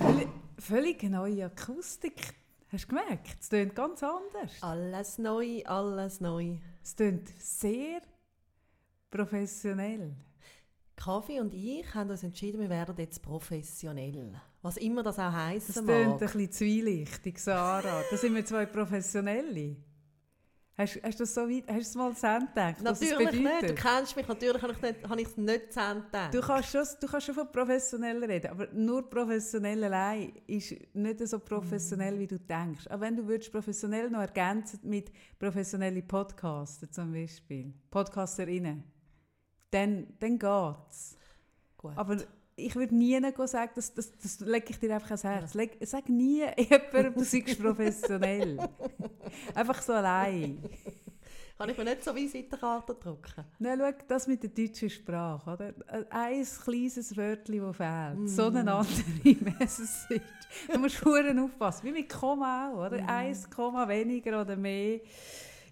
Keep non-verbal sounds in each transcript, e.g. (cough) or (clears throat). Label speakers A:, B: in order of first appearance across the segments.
A: Völlig, völlig neue Akustik. Hast du gemerkt? Es klingt ganz anders.
B: Alles neu, alles neu.
A: Es klingt sehr professionell.
B: Kaffee und ich haben uns entschieden, wir werden jetzt professionell. Was immer das auch
A: Das
B: mag.
A: klingt ein bisschen zwielichtig, Sarah. Da sind wir zwei Professionelle. Hast, hast du das so weit, hast du es mal Ende gedacht, es
B: Natürlich nicht. Du kennst mich, natürlich habe ich nicht, es nicht gedacht.
A: Du kannst, schon, du kannst schon von professionell reden, aber nur professionell allein ist nicht so professionell, wie du denkst. Aber wenn du würdest professionell noch ergänzen mit professionellen Podcaster zum Beispiel, Podcasterinnen, dann, dann geht's.
B: Gut.
A: Aber ich würde nie sagen, das, das, das lege ich dir einfach ans Herz. Leg, sag nie (laughs) jemandem, du seist professionell. (laughs) einfach so allein.
B: Kann ich mir nicht so Visitenkarte drucken?
A: Nein, schau, das mit der deutschen Sprache, oder? Ein kleines Wörtchen, das fehlt.
B: Mm.
A: So eine andere (laughs) Message. Musst du verdammt aufpassen. Wie mit Komma auch, oder?
B: Mm.
A: Eins Komma weniger oder mehr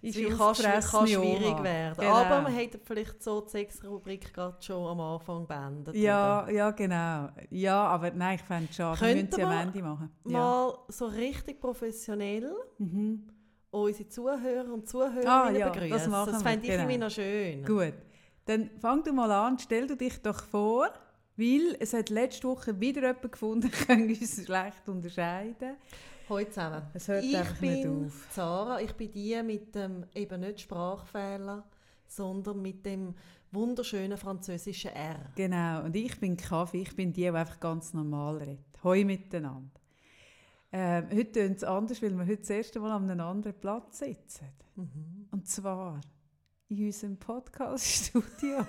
A: ist
B: kann, kann
A: wie
B: schwierig
A: Oma.
B: werden.
A: Genau.
B: Aber man hätte vielleicht so die Sechs-Rubrik gerade schon am Anfang beendet.
A: Ja,
B: oder?
A: ja, genau. Ja, aber nein, ich fände es schade. Wir müssen sie am Ende machen. Ja.
B: Mal so richtig professionell
A: Mhm.
B: unsere Zuhörer und Zuhörerinnen
A: Ah, ja, das
B: begrüßen.
A: machen
B: das
A: wir,
B: fände ich
A: genau.
B: noch schön.
A: Gut, dann fang du mal an, stell du dich doch vor, weil es hat letzte Woche wieder jemand gefunden, (laughs) können uns schlecht unterscheiden.
B: Hallo zusammen.
A: Es hört
B: ich
A: einfach nicht
B: bin
A: auf.
B: Sarah, ich bin die mit dem eben nicht Sprachfehler, sondern mit dem wunderschönen französischen R.
A: Genau, und ich bin Kaffee, ich bin die, die einfach ganz normal redet. Hoi miteinander. Ähm, heute tönt es anders, weil wir heute das erste Mal an einem anderen Platz sitzen.
B: Mhm.
A: Und zwar in unserem Podcast-Studio.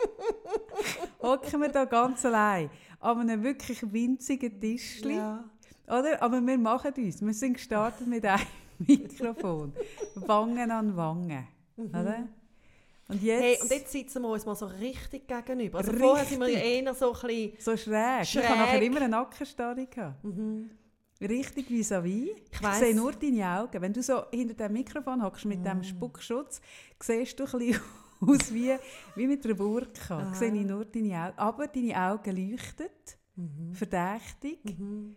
A: (laughs) Hocken wir da ganz allein an einem wirklich winzigen Tischli.
B: Ja.
A: Oder? Aber wir machen uns. Wir sind gestartet mit einem (laughs) Mikrofon. Wangen an Wangen. Oder? Und jetzt,
B: Mhm. Hey, und jetzt sitzen wir uns mal so richtig gegenüber. Also vorher sind wir ja eher so ein bisschen...
A: so schräg. Ich
B: Schräg.
A: habe nachher immer eine Nackenstarre. gehabt.
B: Mhm.
A: Richtig vis-à-vis. Ich,
B: Ich weiss.
A: sehe nur deine Augen. Wenn du so hinter dem Mikrofon hockst mit
B: Mm.
A: dem Spuckschutz, siehst du ein bisschen (laughs) aus wie, wie mit einer Burka.
B: Aha.
A: Sehe ich nur deine Augen. Aber deine Augen leuchten,
B: Mhm.
A: verdächtig.
B: Mhm.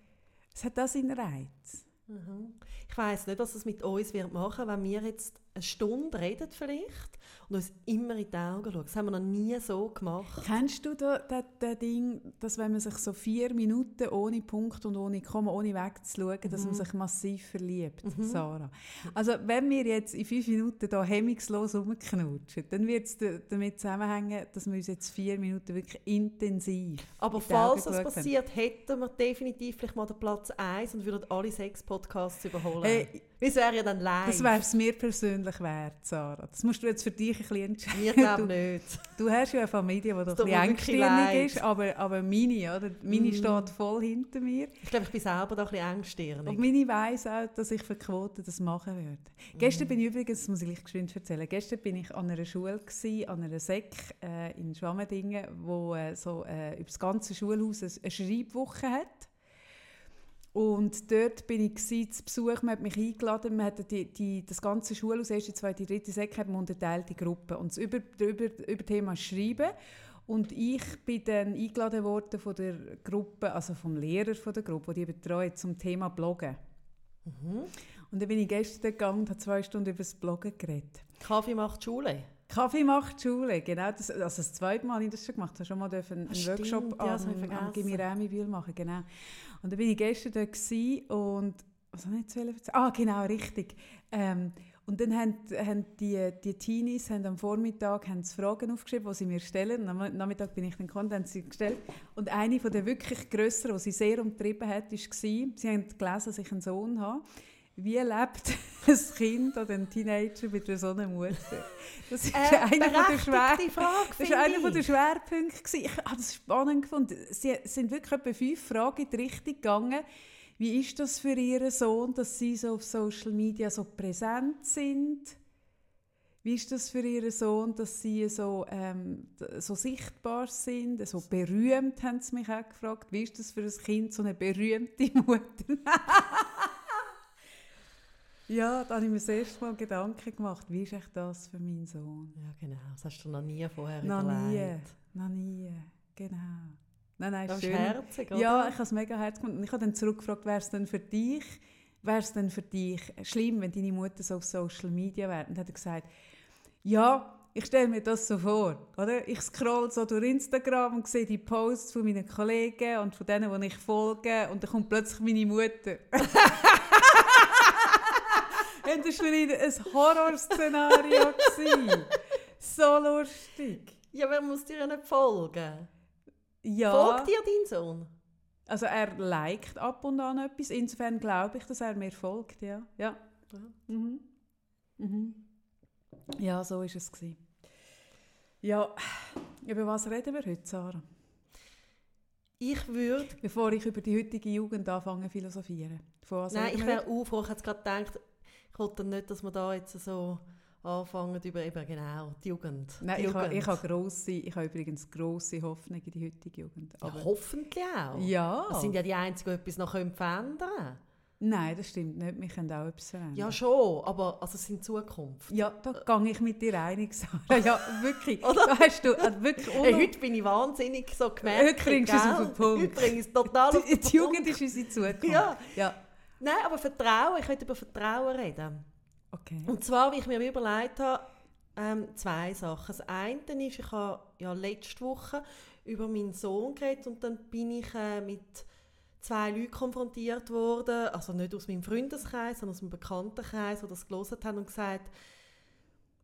A: Es hat das seinen Reiz.
B: Mhm. Ich weiss nicht, was es mit uns wird machen, wenn wir jetzt eine Stunde reden vielleicht und uns immer in die Augen schauen. Das haben wir noch nie so gemacht.
A: Kennst du das, das, das Ding, dass wenn man sich so vier Minuten ohne Punkt und ohne Komma, ohne wegzuschauen, dass man sich massiv verliebt,
B: Mhm.
A: Sarah? Also wenn wir jetzt in fünf Minuten da hemmungslos rumknutschen, dann wird es damit zusammenhängen, dass wir uns jetzt vier Minuten wirklich intensiv
B: Aber
A: in die Augen
B: falls das
A: geschaut haben.
B: passiert, hätten wir definitiv vielleicht mal den Platz 1 und würden alle sechs Podcasts überholen.
A: Hey,
B: Weil es wäre ja dann live.
A: das wäre es mir persönlich wert, Sarah. Das musst du jetzt für dich ein bisschen entscheiden.
B: Wir glauben
A: Du-
B: nicht.
A: Du hast ja eine Familie, die doch ein bisschen engstirnig ist, aber, aber meine, oder? meine
B: Mm.
A: steht voll hinter mir.
B: Ich glaube, ich bin selber da ein bisschen engstirnig.
A: Und meine weiss auch, dass ich für Quoten das machen würde. Gestern bin ich übrigens, das muss ich gleich geschwind erzählen, gestern bin ich an einer Schule, gewesen, an einer Sek äh, in Schwammendingen, wo äh, so äh, über das ganze Schulhaus eine, eine Schreibwoche hat. Und dort bin ich zu Besuch, man hat mich eingeladen, man hat die, die, das ganze Schulhaus, erste, zweite, dritte Sek, hat man unterteilte Gruppen. Und das über, über, über Thema Schreiben. Und ich bin dann eingeladen worden von der Gruppe, also vom Lehrer von der Gruppe, die die betreut, zum Thema Bloggen.
B: Mhm.
A: Und dann bin ich gestern gegangen und habe zwei Stunden über das Bloggen geredet.
B: Kaffee macht Schule.
A: Kaffee macht Schule, genau. Das, also das zweite Mal habe ich das schon gemacht. Ich habe schon mal einen
B: stimmt,
A: Workshop
B: ja, ich
A: am, am
B: vergessen.
A: Gimmirami-Bühl machen, genau. Und dann bin ich gestern dort und was habe ich jetzt erzählen? Ah, genau, richtig. Ähm, und dann haben, haben die, die Teenies haben am Vormittag haben Fragen aufgeschrieben, die sie mir stellen. Am Nachmittag bin ich dann gekommen, haben sie gestellt. Und eine von der wirklich grösseren, die sie sehr umtrieben hat, war, sie haben gelesen, dass ich einen Sohn habe. Wie lebt (laughs) ein Kind oder ein Teenager mit so einer Mutter? Das ist
B: Äh,
A: einer von der Schwer
B: Frage,
A: das war einer
B: ich.
A: von der Schwerpunkte. Ich habe das spannend gefunden. Sie sind wirklich etwa fünf Fragen in die Richtung gegangen. Wie ist das für Ihren Sohn, dass Sie so auf Social Media so präsent sind? Wie ist das für Ihren Sohn, dass Sie so, ähm, so sichtbar sind, so berühmt, haben Sie mich auch gefragt. Wie ist das für ein Kind, so eine berühmte Mutter? (laughs) ja, da habe ich mir das erste Mal Gedanken gemacht, wie ist echt das für meinen Sohn?
B: Ja, genau. Das hast du noch nie vorher
A: Noch nie,
B: überlegt.
A: noch nie, genau. Nein, nein,
B: Das ist
A: schön.
B: herzig, oder?
A: Ja, ich habe es mega herzig gefunden. Und ich habe dann zurückgefragt, wäre es denn für dich, wäre es denn für dich schlimm, wenn deine Mutter so auf Social Media wäre? Und dann hat er gesagt, ja, ich stelle mir das so vor, oder? Ich scroll so durch Instagram und sehe die Posts von meinen Kollegen und von denen, die ich folge, und dann kommt plötzlich meine Mutter. (laughs) und das war ein Horrorszenario. (laughs) so lustig.
B: Ja, wer muss dir ja nicht folgen?
A: Ja.
B: Folgt dir dein Sohn?
A: Also er liked ab und an etwas. Insofern glaube ich, dass er mir folgt, ja. Ja, mhm. Mhm. ja so war es. Gewesen. Ja, über was reden wir heute, Sarah?
B: Ich würde...
A: Bevor ich über die heutige Jugend anfange philosophieren.
B: Nein, ich wäre auch froh. Ich hätte gerade gedacht, ich wollte nicht, dass wir da jetzt so anfangen über eben genau die Jugend.
A: Nein,
B: die
A: ich habe,
B: Jugend.
A: ich, habe grosse, ich habe übrigens grosse Hoffnung in die heutige Jugend.
B: ja,
A: Aber,
B: hoffentlich auch.
A: ja.
B: Das sind ja die Einzigen, die etwas noch verändern können.
A: Nein, das stimmt nicht. Wir können auch etwas verändern.
B: Ja, schon, aber also es sind Zukunft.
A: Ja, da gehe ich mit dir einig, Sarah. Ja, wirklich. (laughs)
B: Oder?
A: Da hast du also wirklich
B: Hey, heute bin ich wahnsinnig so gemerkt.
A: Heute bringst du es auf den Punkt.
B: Heute bringe ich es total auf
A: Die,
B: den
A: die Jugend
B: Punkt.
A: ist unsere (laughs) Zukunft.
B: Ja.
A: ja.
B: Nein, aber Vertrauen, ich möchte über Vertrauen reden.
A: Okay.
B: Und zwar, wie ich mir überlegt habe, ähm, zwei Sachen. Das eine ist, ich habe ja letzte Woche über meinen Sohn geredet und dann bin ich äh, mit zwei Leuten konfrontiert worden, also nicht aus meinem Freundeskreis, sondern aus meinem Bekanntenkreis, die das gelesen haben und gesagt,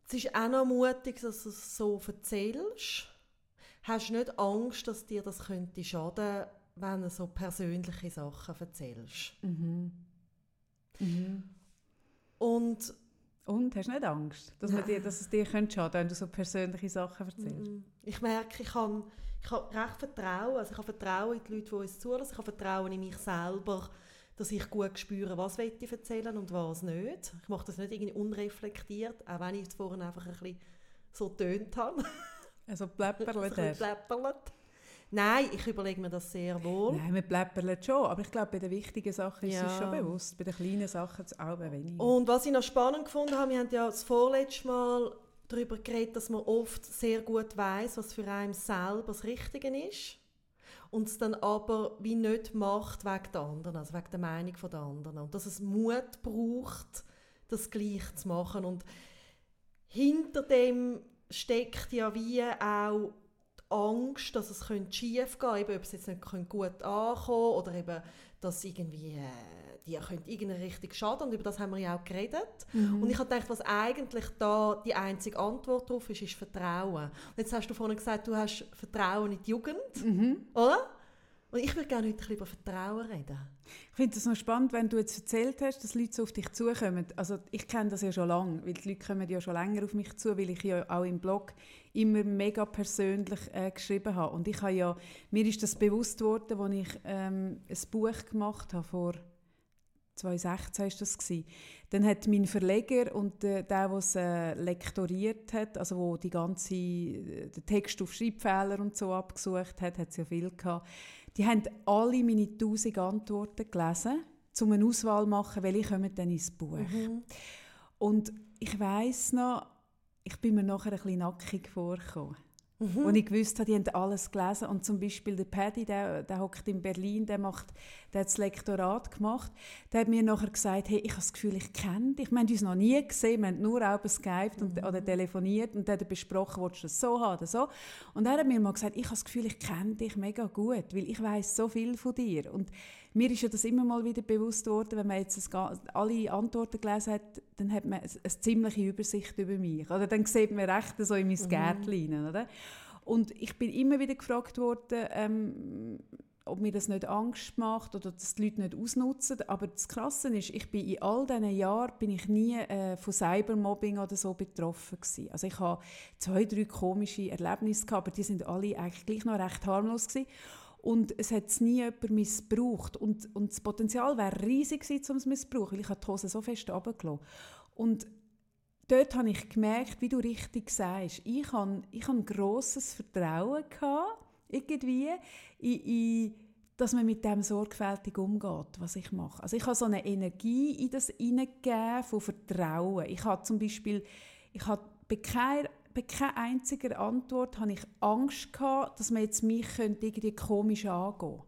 B: es ist auch noch mutig, dass du es so erzählst. Hast du nicht Angst, dass dir das könnte schaden, wenn du so persönliche Sachen erzählst?
A: Mhm. Mhm.
B: Und
A: Und, hast du nicht Angst, dass, man dir, dass es dir könnte schaden wenn du so persönliche Sachen erzählst?
B: Ich merke, ich habe, ich habe recht Vertrauen. Also ich habe Vertrauen in die Leute, die uns zulassen. Ich habe Vertrauen in mich selber, dass ich gut spüre, was ich erzählen und was nicht. Ich mache das nicht irgendwie unreflektiert, auch wenn ich es vorhin einfach ein bisschen so tönt habe.
A: Also (laughs)
B: ein bisschen pläpperlet. Nein, ich überlege mir das sehr wohl.
A: Nein, wir pläpperlen schon, aber ich glaube, bei den wichtigen Sachen ist es
B: Ja.
A: schon bewusst. Bei den kleinen Sachen ist es auch weniger.
B: Und was ich noch spannend gefunden habe, wir haben ja das vorletzte Mal darüber geredet, dass man oft sehr gut weiß, was für einen selber das Richtige ist. Und es dann aber wie nicht macht wegen der anderen, also wegen der Meinung der anderen. Und dass es Mut braucht, das gleich zu machen. Und hinter dem steckt ja wie auch Angst, dass es schief gehen könnte, eben, ob es jetzt nicht gut ankommen oder eben, dass irgendwie äh, die könnte irgendeine Richtung schaden und über das haben wir ja auch geredet.
A: Mhm.
B: Und ich habe gedacht, was eigentlich da die einzige Antwort darauf ist, ist Vertrauen. Und jetzt hast du vorhin gesagt, du hast Vertrauen in die Jugend,
A: Mhm.
B: oder? Und ich würde gerne heute über Vertrauen reden.
A: Ich finde es noch spannend, wenn du jetzt erzählt hast, dass Leute so auf dich zukommen. Also ich kenne das ja schon lange, weil die Leute kommen ja schon länger auf mich zu, weil ich ja auch im Blog immer mega persönlich äh, geschrieben habe. Und ich habe ja, mir ist das bewusst worden, als ich ähm, ein Buch gemacht habe, vor 2016 war das. Gewesen. Dann hat mein Verleger und der, der es äh, lektoriert hat, also wo die ganze, äh, den Text auf Schreibfehler und so abgesucht hat, hat es ja viel gehabt, die haben alle meine 1000 Antworten gelesen, um eine Auswahl zu machen, welche kommen dann ins Buch.
B: Mhm.
A: Und ich weiss noch, ich bin mir nachher ein bisschen nackig vorgekommen.
B: Mhm.
A: Und ich gewusst habe, die haben alles gelesen. Und zum Beispiel der Paddy, der, der hockt in Berlin, der, macht, der hat das Lektorat gemacht. Der hat mir nachher gesagt, hey, ich habe das Gefühl, ich kenne dich. Wir haben uns noch nie gesehen, wir haben nur auch geskypt und, oder telefoniert und dann besprochen, willst du das so haben oder so. Und er hat mir mal gesagt, ich habe das Gefühl, ich kenne dich mega gut, weil ich weiß so viel von dir. Und mir ist ja das immer mal wieder bewusst worden, wenn man jetzt alle Antworten gelesen hat, dann hat man eine, ziemliche Übersicht über mich. Oder dann sieht man recht so in mein Gärtchen hinein, oder? Und ich bin immer wieder gefragt worden, ähm, ob mir das nicht Angst macht oder dass die Leute nicht ausnutzen. Aber das Krasse ist, ich bin in all diesen Jahren bin ich nie äh, von Cybermobbing oder so betroffen gewesen. Also ich habe zwei, drei komische Erlebnisse gehabt, aber die sind alle eigentlich gleich noch recht harmlos gewesen. Und es hat nie jemand missbraucht. Und, und das Potenzial wäre riesig gewesen, um es missbrauchen, weil ich die Hose so fest runtergelassen. Und dort habe ich gemerkt, wie du richtig sagst, ich habe, ich ein grosses Vertrauen gehabt, irgendwie, in, in, dass man mit dem sorgfältig umgeht, was ich mache. Also ich habe so eine Energie in das hineingegeben von Vertrauen. Ich habe zum Beispiel, ich habe bei keiner bei keiner einzigen Antwort habe ich Angst gehabt, dass man jetzt mich könnte irgendwie komisch angehen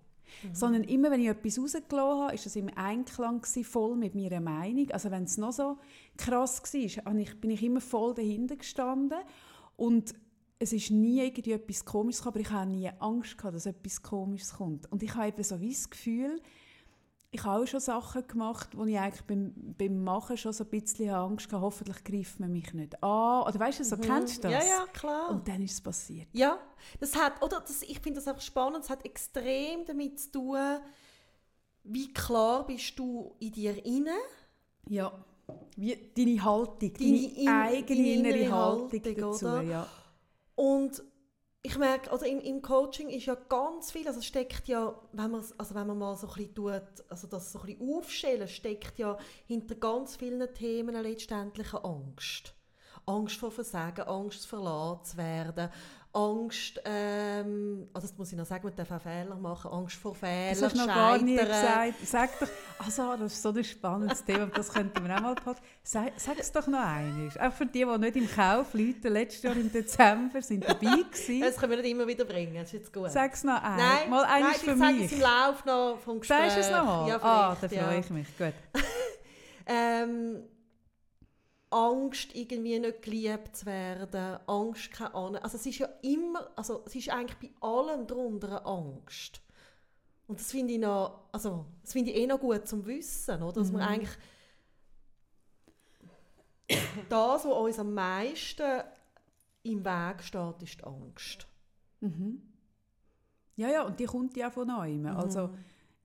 A: mhm. Sondern immer, wenn ich etwas rausgelassen habe, ist das im Einklang gewesen, voll mit meiner Meinung. Also wenn es noch so krass war, bin ich immer voll dahinter gestanden. Und es ist nie irgendwie etwas Komisches, aber ich habe nie Angst gehabt, dass etwas Komisches kommt. Und ich habe eben so wie das Gefühl, ich habe auch schon Sachen gemacht, wo ich eigentlich beim, beim Machen schon so ein bisschen Angst hatte, hoffentlich greift man mich nicht an. Oder weißt du, so mhm. kennst du das?
B: Ja, ja, klar.
A: Und dann ist es passiert.
B: Ja, das hat, oder das, ich finde das einfach spannend, es hat extrem damit zu tun, wie klar bist du in dir inne.
A: Ja, wie deine Haltung, deine, deine eigene innere Haltung, Haltung dazu. Ja.
B: Und ich merke, oder im, im Coaching ist ja ganz viel, also steckt ja, wenn man, also wenn man mal so ein bisschen tut, also das so ein bisschen aufstellen, steckt ja hinter ganz vielen Themen letztendlich eine Angst. Angst vor Versagen, Angst verlassen zu werden, Angst, ähm, also das muss ich noch sagen, man darf auch Fehler machen, Angst vor Fehlern, Das
A: hast du noch gar nie gesagt. Sag doch, also das ist so ein spannendes (laughs) Thema, das könnten wir auch mal passen. Sag, sag es doch noch einmal. Auch für die, die nicht im Kauf Leute letztes Jahr im Dezember sind dabei (laughs) waren.
B: Das können wir nicht immer wieder bringen, das ist jetzt gut.
A: Sag es noch einmal. Nein, mal nein,
B: für mich. ich es im Lauf noch vom Gespräch.
A: Sagst du es noch mal? Ja, ah, dann freue ich mich, gut. (laughs)
B: ähm, Angst, irgendwie nicht geliebt zu werden, Angst, keine Ahnung. Also es ist ja immer, also es ist eigentlich bei allem darunter eine Angst. Und das finde ich noch, also das finde ich eh noch gut zum Wissen, oder? dass mhm. man eigentlich (coughs) das, was uns am meisten im Weg steht, ist die Angst.
A: Mhm. Ja, ja, und die kommt ja von neuem. Mhm. Also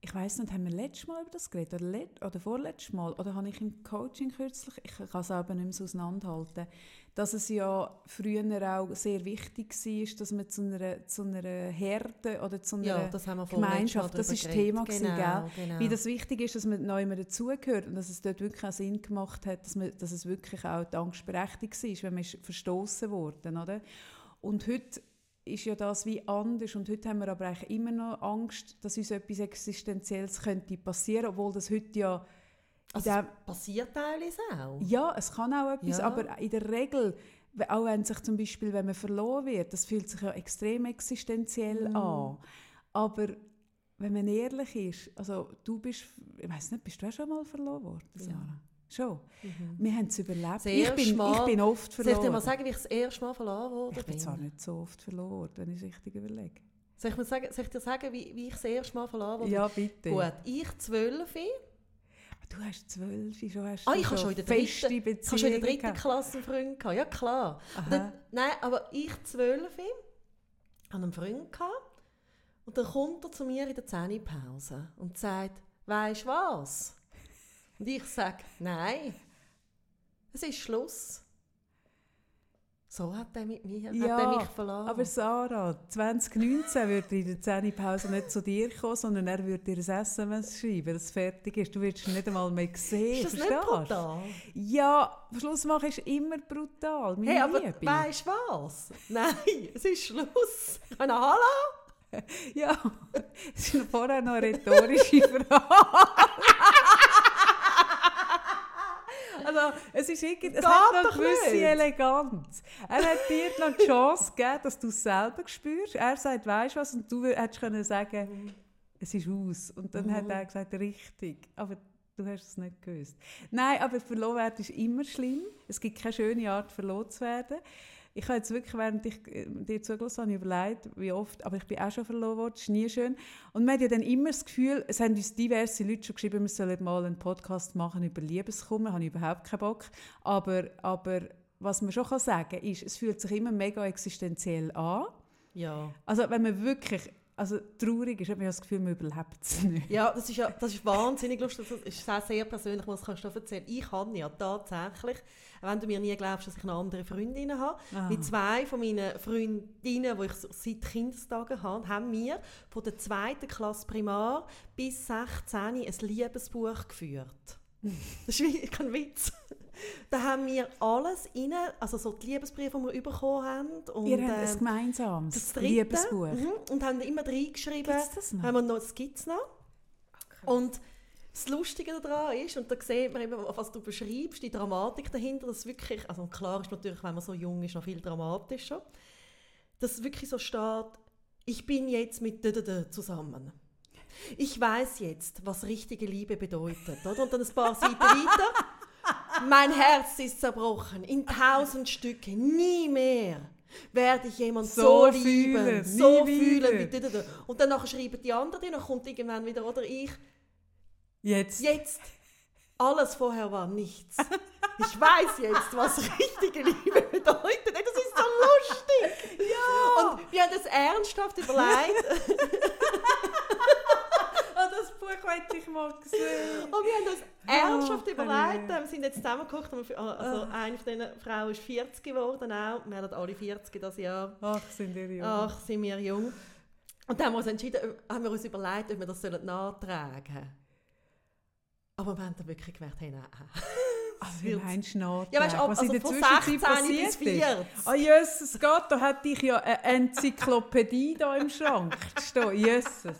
A: ich weiß nicht, haben wir letztes Mal über das geredet oder, let oder vorletztes Mal oder habe ich im Coaching kürzlich, ich kann es aber nicht mehr so auseinanderhalten, dass es ja früher auch sehr wichtig war, dass man zu einer, zu einer Herde oder zu einer
B: ja,
A: Gemeinschaft, das ist das Thema genau, gewesen, gell? Genau. wie das wichtig ist, dass man neu immer dazugehört und dass es dort wirklich auch Sinn gemacht hat, dass, man, dass es wirklich auch die Angst berechtigt war, wenn man verstoßen wurde, oder? Und heute ist ja das wie anders und heute haben wir aber eigentlich immer noch Angst, dass uns etwas Existenzielles könnte passieren, obwohl das heute ja
B: also es passiert teilweise auch.
A: Ja, es kann auch etwas, ja. aber in der Regel, auch wenn sich zum Beispiel, wenn man verloren wird, das fühlt sich ja extrem existenziell mm. an. Aber wenn man ehrlich ist, also du bist, ich weiß nicht, bist du auch schon mal verloren worden, Sarah? Schon. Mhm. Wir haben es überlebt. Ich bin,
B: mal,
A: ich bin oft verloren.
B: Soll ich dir mal sagen, wie ich das erste Mal verloren wurde?
A: Ich bin zwar nicht so oft verloren, wenn ich es richtig überlege.
B: Soll ich, sagen, soll ich dir sagen, wie, wie ich das erste Mal verloren wurde?
A: Ja, bitte.
B: Gut, ich zwölf.
A: Du hast zwölf, schon hast
B: ah, ich habe schon in der dritten, schon in der dritten Klasse einen Freund gehabt. Ja, klar. Dann, nein, aber ich zwölf hatte einen Freund gehabt, und dann kommt er zu mir in der Zähnepause und sagt, weißt du was? Und ich sage, nein, es ist Schluss. So hat er mit mir
A: ja,
B: hat er mich verloren.
A: aber Sarah, 2019 würde in der Zähnepause nicht zu dir kommen, sondern er würde dir ein SMS schreiben, dass es fertig ist. Du würdest ihn nicht einmal mehr sehen.
B: Ist das nicht brutal?
A: Ja, Schluss machen ist immer brutal. Meine
B: hey, aber weißt du was? (laughs) Nein, es ist Schluss. Eine Hallo? (laughs)
A: ja, es ist vorher noch eine rhetorische (laughs) Frage. Also, es, ist irgendwie, es hat noch eine gewisse nicht. Eleganz. Er hat dir noch die Chance gegeben, dass du es selber spürst. Er sagt, weißt du was, und du hättest können sagen, es ist aus. Und dann mhm. hat er gesagt, richtig. Aber du hast es nicht gewusst. Nein, aber verloren werden ist immer schlimm. Es gibt keine schöne Art, verloren zu werden ich habe jetzt wirklich, während ich äh, dir zugelassen habe, überlegt, wie oft, aber ich bin auch schon verloren worden, das ist nie schön. Und man hat ja dann immer das Gefühl, es haben uns diverse Leute schon geschrieben, wir sollen mal einen Podcast machen über Liebeskummer, habe ich überhaupt keinen Bock. Aber, aber was man schon sagen kann, ist, es fühlt sich immer mega existenziell an.
B: Ja.
A: Also wenn man wirklich also traurig ist, man ja das Gefühl, man überlebt es nicht.
B: Ja, das ist, ja, das ist wahnsinnig lustig. Das ist sehr, sehr persönlich, was kannst du erzählen. Ich habe ja tatsächlich, wenn du mir nie glaubst, dass ich eine andere Freundin habe, Aha. mit zwei von meinen Freundinnen, die ich seit Kindestagen habe, haben wir von der zweiten Klasse Primar bis 16 ein Liebesbuch geführt. (laughs) Das ist kein Witz. (laughs) Da haben wir alles rein, also so die Liebesbriefe, die wir bekommen haben. Und,
A: Ihr habt ein ähm, gemeinsames das dritte, Liebesbuch.
B: Mhm, und haben immer reingeschrieben. Gibt's das noch? Haben wir noch das gibt es noch. Okay. Und das Lustige daran ist, und da sieht man eben, was du beschreibst, die Dramatik dahinter, dass wirklich, also klar ist natürlich, wenn man so jung ist, noch viel dramatischer, dass es wirklich so steht, ich bin jetzt mit d zusammen. Ich weiß jetzt, was richtige Liebe bedeutet. Oder? Und dann ein paar (laughs) Seiten weiter. Mein Herz ist zerbrochen in tausend Stücke. Nie mehr werde ich jemanden so, so lieben, fühlen, so fühlen. Wie und dann schreiben die anderen, dann kommt irgendwann wieder, oder ich,
A: Jetzt.
B: Jetzt. Alles vorher war nichts. Ich weiß jetzt, was richtige Liebe bedeutet. Das ist so lustig.
A: Ja.
B: Und wir haben das ernsthaft überlegt. (laughs)
A: oh, Buch wollte ich mal sehen.
B: Und wir haben das ernsthaft oh, überlegt. Wir sind jetzt zusammengekocht. Also oh. eine von diesen Frauen ist 40 geworden auch. Wir haben alle 40 das Jahr.
A: Ach, sind wir jung.
B: Ach, sind wir jung. Und dann haben wir uns entschieden, haben wir uns überlegt, ob wir das nachtragen sollen. Aber wir haben dann wirklich gemerkt, hey, nein. (laughs)
A: Also, wie meinst du noch?
B: Ja, weißt du, was also in der Zwischenzeit passiert bis 40.
A: Ah, oh, Jesus Gott, da hätte ich ja eine Enzyklopädie da im Schrank stehen. Jesus.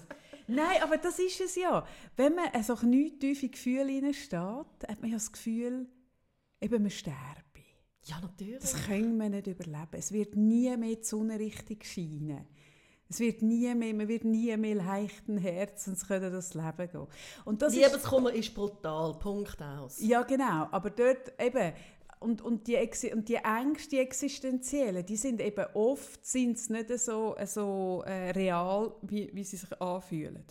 A: Nein, aber das ist es ja. Wenn man in so ein tiefe Gefühl steht, hat man ja das Gefühl, eben man sterbe.
B: Ja, natürlich.
A: Das können wir nicht überleben. Es wird nie mehr die Sonne richtig scheinen. Es wird nie mehr, man wird nie mehr leichten Herzens können das Leben gehen.
B: Und das Liebeskummer ist, ist brutal, Punkt aus.
A: Ja, genau. Aber dort eben, und, und, die, und die Ängste, die existenziellen, die sind eben oft sind's nicht so, so äh, real, wie, wie sie sich anfühlen.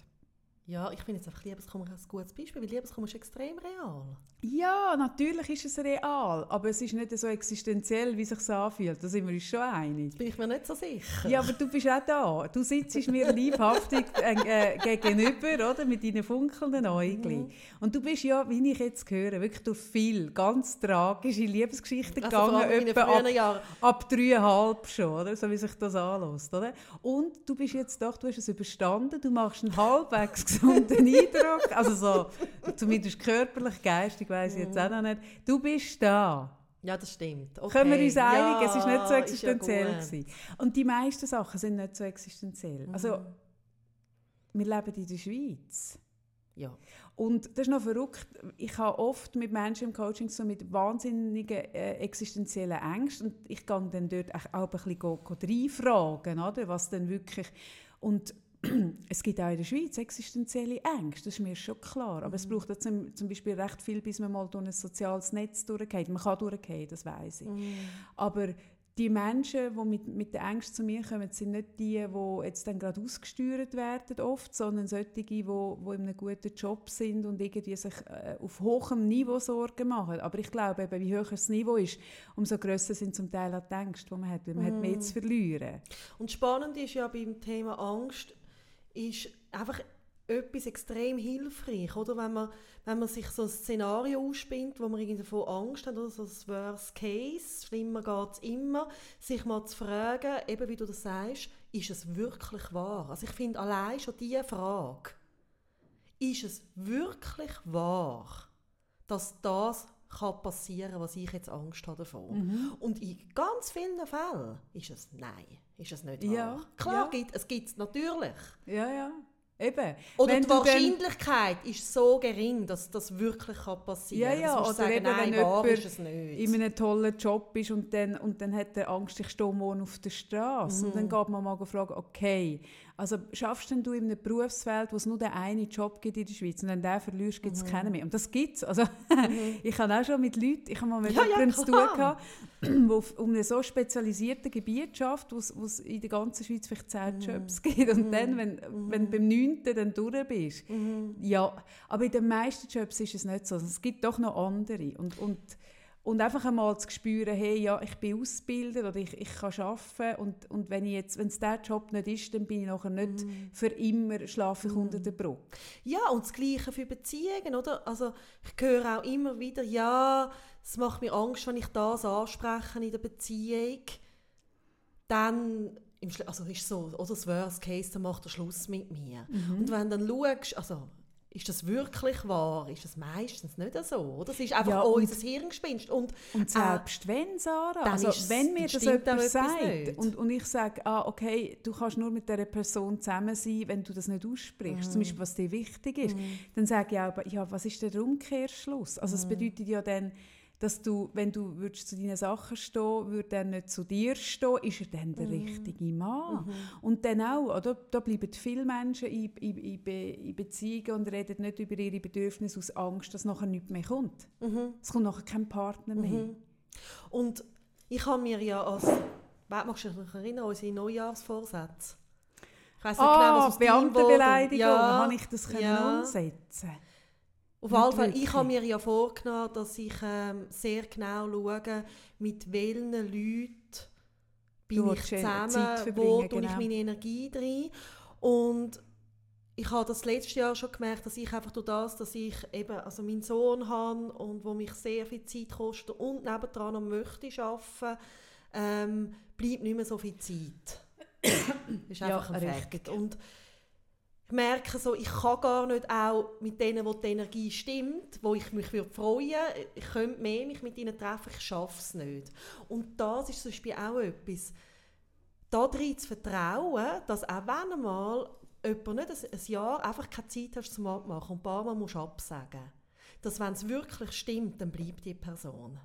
B: Ja, ich finde jetzt einfach Liebeskummer ein gutes Beispiel, weil Liebeskummer ist extrem real.
A: Ja, natürlich ist es real, aber es ist nicht so existenziell, wie es sich anfühlt. Da sind wir uns schon einig.
B: Das bin ich mir nicht so sicher.
A: Ja, aber du bist auch da. Du sitzt mir liebhaftig äh, (laughs) äh, gegenüber, oder? Mit deinen funkelnden Augen. Mhm. Und du bist ja, wie ich jetzt höre, wirklich durch viel ganz tragische Liebesgeschichten also gegangen, etwa ab, ab dreieinhalb schon, oder? So wie sich das anlässt, oder? Und du bist jetzt doch, du hast es überstanden, du machst einen halbwegs gesunden Eindruck. Also so, zumindest körperlich, geistig, weiß ich jetzt auch noch nicht. Du bist da.
B: Ja, das stimmt.
A: Okay. Können wir uns einigen, ja, es ist nicht so existenziell. Ja Und die meisten Sachen sind nicht so existenziell. Mhm. Also, wir leben in der Schweiz.
B: Ja.
A: Und das ist noch verrückt. Ich habe oft mit Menschen im Coaching so mit wahnsinnigen äh, existenziellen Ängsten und ich gehe dann dort auch ein bisschen reinfragen, oder, was denn wirklich... Und (clears throat) es gibt auch in der Schweiz existenzielle Ängste, das ist mir schon klar. Aber mhm. es braucht zum, zum Beispiel recht viel, bis man mal durch ein soziales Netz durchgeht. Man kann durchgehen, das weiß ich. Mhm. Aber die Menschen, die mit, mit den Ängsten zu mir kommen, sind nicht die, die jetzt dann gerade ausgesteuert werden oft, sondern solche, die, die, die in einem guten Job sind und irgendwie sich äh, auf hohem Niveau Sorgen machen. Aber ich glaube, eben, wie höher das Niveau ist, umso grösser sind zum Teil auch die Ängste, die man hat, weil man mm. hat mehr mhm. zu verlieren.
B: Und spannend ist ja beim Thema Angst, ist einfach etwas extrem hilfreich, oder? Wenn man, wenn man sich so ein Szenario ausspinnt, wo man irgendwie davon Angst hat, oder so das Worst Case, schlimmer geht es immer, sich mal zu fragen, eben wie du das sagst, ist es wirklich wahr? Also ich finde allein schon diese Frage, ist es wirklich wahr, dass das kann passieren, was ich jetzt Angst habe davon. Mhm. Und in ganz vielen Fällen ist es nein, ist es nicht
A: ja.
B: wahr. Klar, ja. gibt, es gibt es natürlich.
A: Ja, ja. Eben.
B: Oder wenn die Wahrscheinlichkeit ist so gering, dass das wirklich passieren
A: kann. Ja, ja. Oder sagen, eben, nein, wenn wahr ist es nicht. in einem tollen Job ist und dann, und dann hat er Angst, ich stehe morgen auf der Straße. Mhm. Und dann mhm. geht man mal fragen, okay, also schaffst denn du in einem Berufsfeld, wo es nur den einen Job gibt in der Schweiz und wenn den verlierst, gibt es mhm. keinen mehr. Und das gibt es. Also, mhm. (laughs) ich habe auch schon mit Leuten, ich habe mal mit ja, jemandem ja, zu tun gehabt, (clears throat) der um ein so spezialisiertes Gebiet schafft, wo es in der ganzen Schweiz vielleicht zehn mhm. Jobs gibt. Und dann, mhm. wenn, mhm. wenn du beim neunten dann durch bist, ja, aber in den meisten Jobs ist es nicht so. Es gibt doch noch andere. Und, und und einfach einmal zu spüren, hey, ja, ich bin ausgebildet oder ich, ich kann arbeiten und, und wenn es dieser Job nicht ist, dann bin ich nachher nicht mm. für immer schlafe ich mm. unter der Brücke.
B: Ja, und das Gleiche für Beziehungen, oder? Also ich höre auch immer wieder, ja, es macht mir Angst, wenn ich das anspreche in der Beziehung, dann also ist so, oder das Worst Case, dann macht er Schluss mit mir. Mhm. Und wenn dann schaust, also ist das wirklich wahr? Ist das meistens nicht so? Das ist einfach
A: Ja,
B: unser Hirngespinst. Und
A: Und selbst
B: Äh,
A: wenn, Sarah, also wenn mir das jemand
B: etwas
A: sagt und, und ich sage, ah, okay, du kannst nur mit dieser Person zusammen sein, wenn du das nicht aussprichst,
B: Mhm.
A: zum Beispiel, was dir wichtig ist, dann sage ich auch, ja, was ist der Umkehrschluss? Also es bedeutet ja dann, dass du, wenn du würdest zu deinen Sachen stehen, würde er nicht zu dir stehen, ist er dann
B: Mhm.
A: der richtige Mann? Und dann auch, oder, da bleiben viele Menschen in, in, in, Be in Beziehungen und reden nicht über ihre Bedürfnisse aus Angst, dass nachher nichts mehr kommt.
B: Mhm.
A: Es kommt nachher kein Partner mehr.
B: Und ich habe mir ja als, Wer- magst du dich erinnern, an unsere Neujahrsvorsätze? Ich weiss nicht genau,
A: Ah,
B: was aus deinem
A: Beamtenbeleidigung,
B: Ja,
A: habe ich das können
B: ja.
A: umsetzen
B: Auf jeden Fall,
A: wirklich.
B: ich habe mir ja vorgenommen, dass ich ähm, sehr genau schaue, mit welchen Leuten bin
A: Du
B: ich
A: äh,
B: zusammen, wo tue ich
A: genau.
B: meine Energie drin. Und ich habe das letztes Jahr schon gemerkt, dass ich einfach durch das, dass ich eben also meinen Sohn habe und wo mich sehr viel Zeit kostet und nebendran noch möchte arbeiten, ähm, bleibt nicht mehr so viel Zeit. das ist
A: Ja,
B: einfach ein
A: richtig.
B: Fakt. Und ich merke so, ich kann gar nicht auch mit denen, wo die Energie stimmt, wo ich mich würde freuen ich könnte mehr mich mit ihnen treffen, ich schaffe es nicht. Und das ist zum Beispiel auch etwas, darin zu vertrauen, dass auch wenn einmal jemand nicht ein, ein Jahr einfach keine Zeit hast zum Abmachen und ein paar Mal musst absagen, dass wenn es wirklich stimmt, dann bleibt die Person.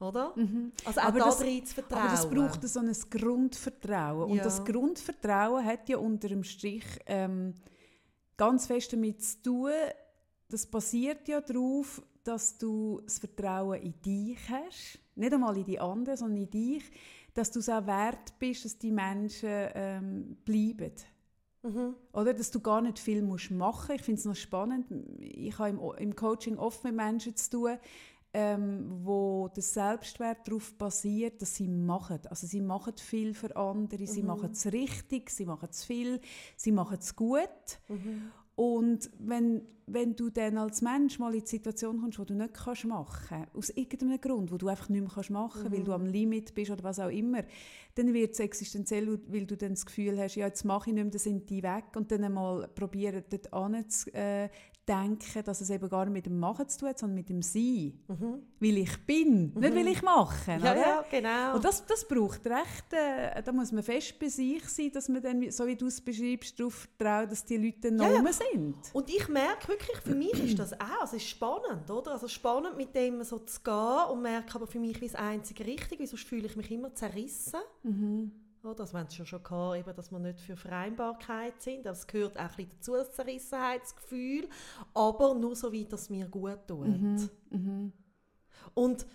B: Oder? Also auch
A: Aber das-
B: vertrauen.
A: Aber das braucht so ein Grundvertrauen. Und
B: Ja.
A: das Grundvertrauen hat ja unter dem Strich ähm, ganz fest damit zu tun, das basiert ja darauf, dass du das Vertrauen in dich hast. Nicht einmal in die anderen, sondern in dich. Dass du es auch wert bist, dass die Menschen ähm, bleiben.
B: Mhm.
A: Oder? Dass du gar nicht viel musst machen Ich finde es noch spannend. Ich habe im, im Coaching oft mit Menschen zu tun, ähm, wo der Selbstwert darauf basiert, dass sie machen. Also sie machen viel für andere, sie machen es richtig, sie machen es viel, sie machen es gut. Und wenn, wenn du dann als Mensch mal in die Situation kommst, wo du nicht kannst machen aus irgendeinem Grund, wo du einfach nicht mehr kannst machen weil du am Limit bist oder was auch immer, dann wird es existenziell, weil du dann das Gefühl hast, ja, jetzt mache ich nicht mehr, dann sind die weg und dann einmal probieren, dort anzudenken, äh, denken, dass es eben gar nicht mit dem Machen zu tun hat, sondern mit dem Sein. Weil ich bin, nicht weil ich mache.
B: Mhm. Ja, ja, genau.
A: Und das, das braucht recht, äh, da muss man fest bei sich sein, dass man dann, so wie du es beschreibst, darauf vertraut, dass die Leute dann
B: Ja,
A: sind.
B: Und ich merke wirklich, für mich ist das auch, es ist spannend, oder? Also spannend mit dem so zu gehen und merke aber für mich wie das einzige richtig, weil sonst fühle ich mich immer zerrissen. Oder? Also wir haben es schon schon gehabt, eben, dass wir nicht für Vereinbarkeit sind. Das gehört auch ein bisschen dazu, das Zerrissenheitsgefühl. Aber nur so weit, dass es mir gut tut. Und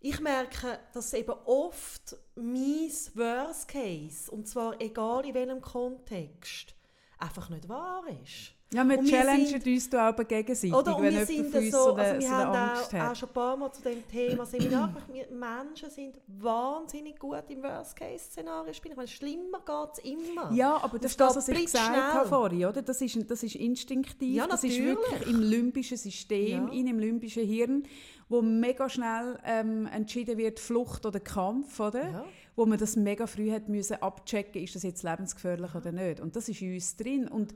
B: ich merke, dass eben oft mein Worst Case, und zwar egal in welchem Kontext, einfach nicht wahr ist.
A: Ja, wir
B: Und wir
A: challengen
B: sind-
A: uns da aber gegenseitig,
B: Oder?
A: Wenn
B: wir sind
A: von
B: so,
A: so, eine,
B: also wir
A: so
B: haben
A: Angst
B: auch, auch
A: hat.
B: schon ein paar Mal zu dem Thema Seminar. Wir Menschen sind wahnsinnig gut im Worst-Case-Szenario spielen. Ich meine, schlimmer geht es immer.
A: Ja, aber das
B: es
A: ist das, was ich gesagt
B: blitzschnell.
A: habe vorhin, oder? Das ist, das ist instinktiv,
B: Ja,
A: das ist
B: natürlich.
A: wirklich im limbischen System,
B: Ja.
A: in im limbischen Hirn, wo mega schnell ähm, entschieden wird, Flucht oder Kampf, oder?
B: Ja.
A: Wo man das mega früh hat müssen abchecken, ist das jetzt lebensgefährlich oder nicht. Und das ist in uns drin. Und,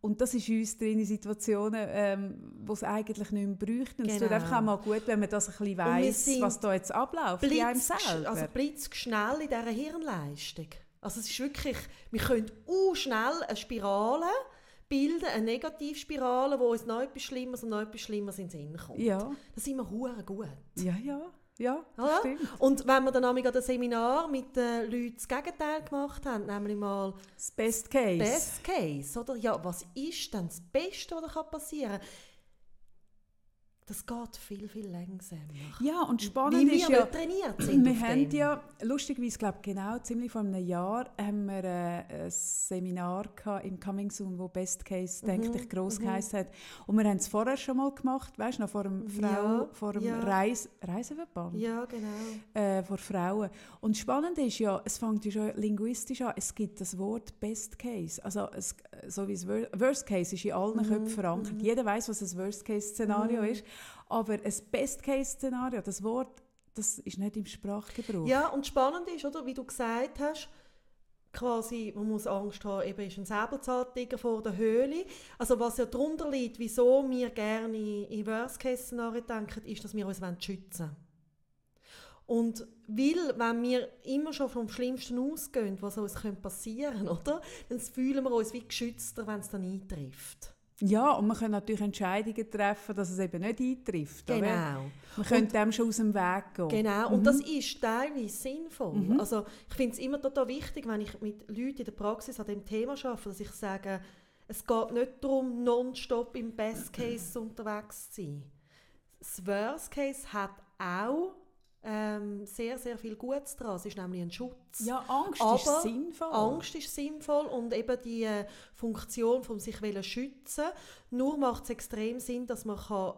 A: und das ist in uns drin in Situationen, ähm, wo es eigentlich nicht mehr bräuchte. Und es tut
B: Genau.
A: einfach auch mal gut, wenn man das ein bisschen weiss, was da jetzt abläuft bei einem
B: Blitz,
A: selber.
B: also blitzschnell in dieser Hirnleistung. Also es ist wirklich, wir können uh, schnell eine Spirale bilden, eine Negativspirale, wo uns noch etwas Schlimmeres und noch etwas Schlimmeres in den Sinn kommt.
A: ja,
B: Da sind wir hure gut.
A: ja, ja, ja, das stimmt.
B: Und wenn wir dann an einem Seminar mit den Leuten das Gegenteil gemacht haben, nämlich mal
A: Das Best Case.
B: Best Case, oder? Ja, was ist denn das Beste, was da passieren kann? Das geht viel, viel langsamer.
A: Ja, und spannend ist ja,
B: trainiert sind
A: wir haben
B: dem.
A: ja, lustigerweise, glaube genau ziemlich vor einem Jahr, haben wir äh, ein Seminar gehabt im Coming Soon, wo Best Case,
B: Mhm,
A: denke ich, gross geheißen hat. Und wir haben es vorher schon mal gemacht, weißt du, noch vor dem, Frau,
B: Ja,
A: vor dem
B: ja.
A: Reis, Reiseverband.
B: Ja, genau.
A: äh, vor Frauen. Und das Spannende ist ja, es fängt ja schon linguistisch an, es gibt das Wort Best Case. Also es, so wie Wor- Worst Case ist in allen
B: Mhm,
A: Köpfen verankert. Jeder weiß, was ein Worst Case Szenario ist. Aber ein Best Case Szenario, das Wort, das ist nicht im Sprachgebrauch.
B: Ja, und spannend ist, oder, wie du gesagt hast, quasi, man muss Angst haben, eben ist ein Säbelzahntiger vor der Höhle. Also was ja darunter liegt, wieso wir gerne in Worst-Case-Szenarien denken, ist, dass wir uns schützen wollen. Und weil, wenn wir immer schon vom Schlimmsten ausgehen, was uns passieren könnte, oder? dann fühlen wir uns wie geschützter, wenn es dann eintrifft.
A: Ja, und man kann natürlich Entscheidungen treffen, dass es eben nicht eintrifft.
B: Genau.
A: Oder? Man könnte dem schon aus dem Weg gehen.
B: Genau, und mhm. das ist teilweise sinnvoll. Mhm. Also ich finde es immer total wichtig, wenn ich mit Leuten in der Praxis an dem Thema arbeite, dass ich sage, es geht nicht darum, nonstop im Best Case unterwegs zu sein. Das Worst Case hat auch ähm, sehr, sehr viel Gutes daran. Es ist nämlich ein Schutz.
A: Ja, Angst Aber ist sinnvoll.
B: Angst ist sinnvoll und eben die äh, Funktion von sich schützen. Nur macht es extrem Sinn, dass man kann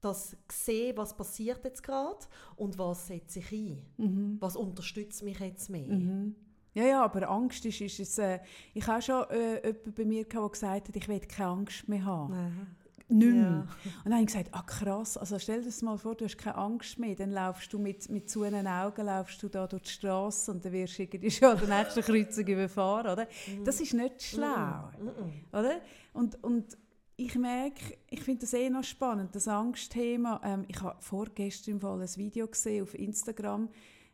B: das sehen, was passiert jetzt gerade und was setze ich ein. Mhm. Was unterstützt mich jetzt mehr.
A: Mhm. Ja, ja, aber Angst ist, ist es, äh, ich habe schon äh, jemanden bei mir, der gesagt hat, ich will keine Angst mehr haben. Nein nicht mehr. Ja. Und dann habe ich gesagt, ah krass, also stell dir das mal vor, du hast keine Angst mehr, dann laufst du mit, mit zu Augen laufst du da durch die Straße und dann wirst du irgendwie schon an der nächsten Kreuzung (laughs) überfahren, oder? Mhm. Das ist nicht schlau, mhm. mhm. oder? Und, und ich merke, ich finde das eh noch spannend, das Angstthema. Ähm, ich habe vorgestern im Fall ein Video gesehen auf Instagram,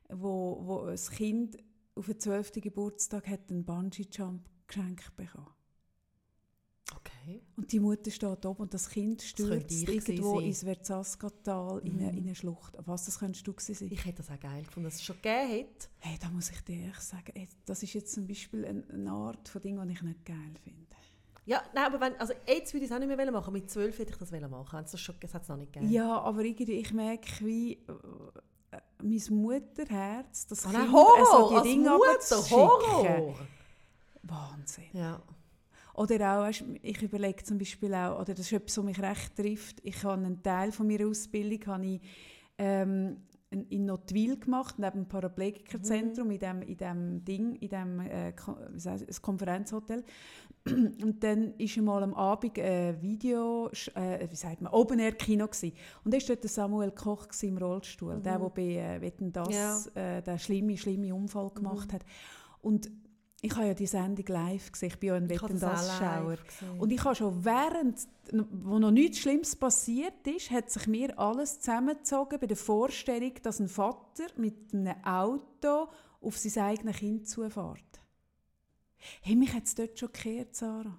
A: wo, wo ein Kind auf den 12. Geburtstag hat einen Bungee-Jump geschenkt bekommen. Okay. Und die Mutter steht oben und das Kind stürzt irgendwo ins Verzaskatal mhm. in, eine, in eine Schlucht. Was, das könntest du sein?
B: Ich hätte das auch geil gefunden, dass es schon gegeben hat.
A: Hey, da muss ich dir ehrlich sagen, hey, das ist jetzt zum Beispiel eine, eine Art von Ding, die ich nicht geil finde.
B: Ja, nein, aber wenn, also jetzt würde ich es auch nicht mehr machen. Mit zwölf hätte ich das machen. Das, schon, das hat es noch nicht gegeben.
A: Ja, aber irgendwie, ich merke, wie äh, mein Mutterherz, das
B: oh, Kind, Horror, also die Dinge Mutter, Horror.
A: Wahnsinn.
B: Ja.
A: Oder auch, weißt, ich überlege zum Beispiel auch, oder das ist etwas, was mich recht trifft, ich habe einen Teil von meiner Ausbildung habe ich, ähm, in Notwil gemacht, neben dem Paraplegikerzentrum, mhm. in dem, in dem Ding, in dem äh, das Konferenzhotel. (clears throat) Und dann war einmal am Abend ein Video, äh, wie sagt man, Open-Air-Kino Und da war dort Samuel Koch im Rollstuhl, mhm. der, der bei äh, Wetten, das ja. äh, den schlimmen, schlimmen Unfall gemacht mhm. hat. Und ich habe ja die Sendung live gesehen, ich bin ja ein Wetten das Schauer. Und ich habe schon während, wo noch nichts Schlimmes passiert ist, hat sich mir alles zusammengezogen bei der Vorstellung, dass ein Vater mit einem Auto auf sein eigenes Kind zufährt. Hey, mich hat es dort schon gekehrt, Sarah.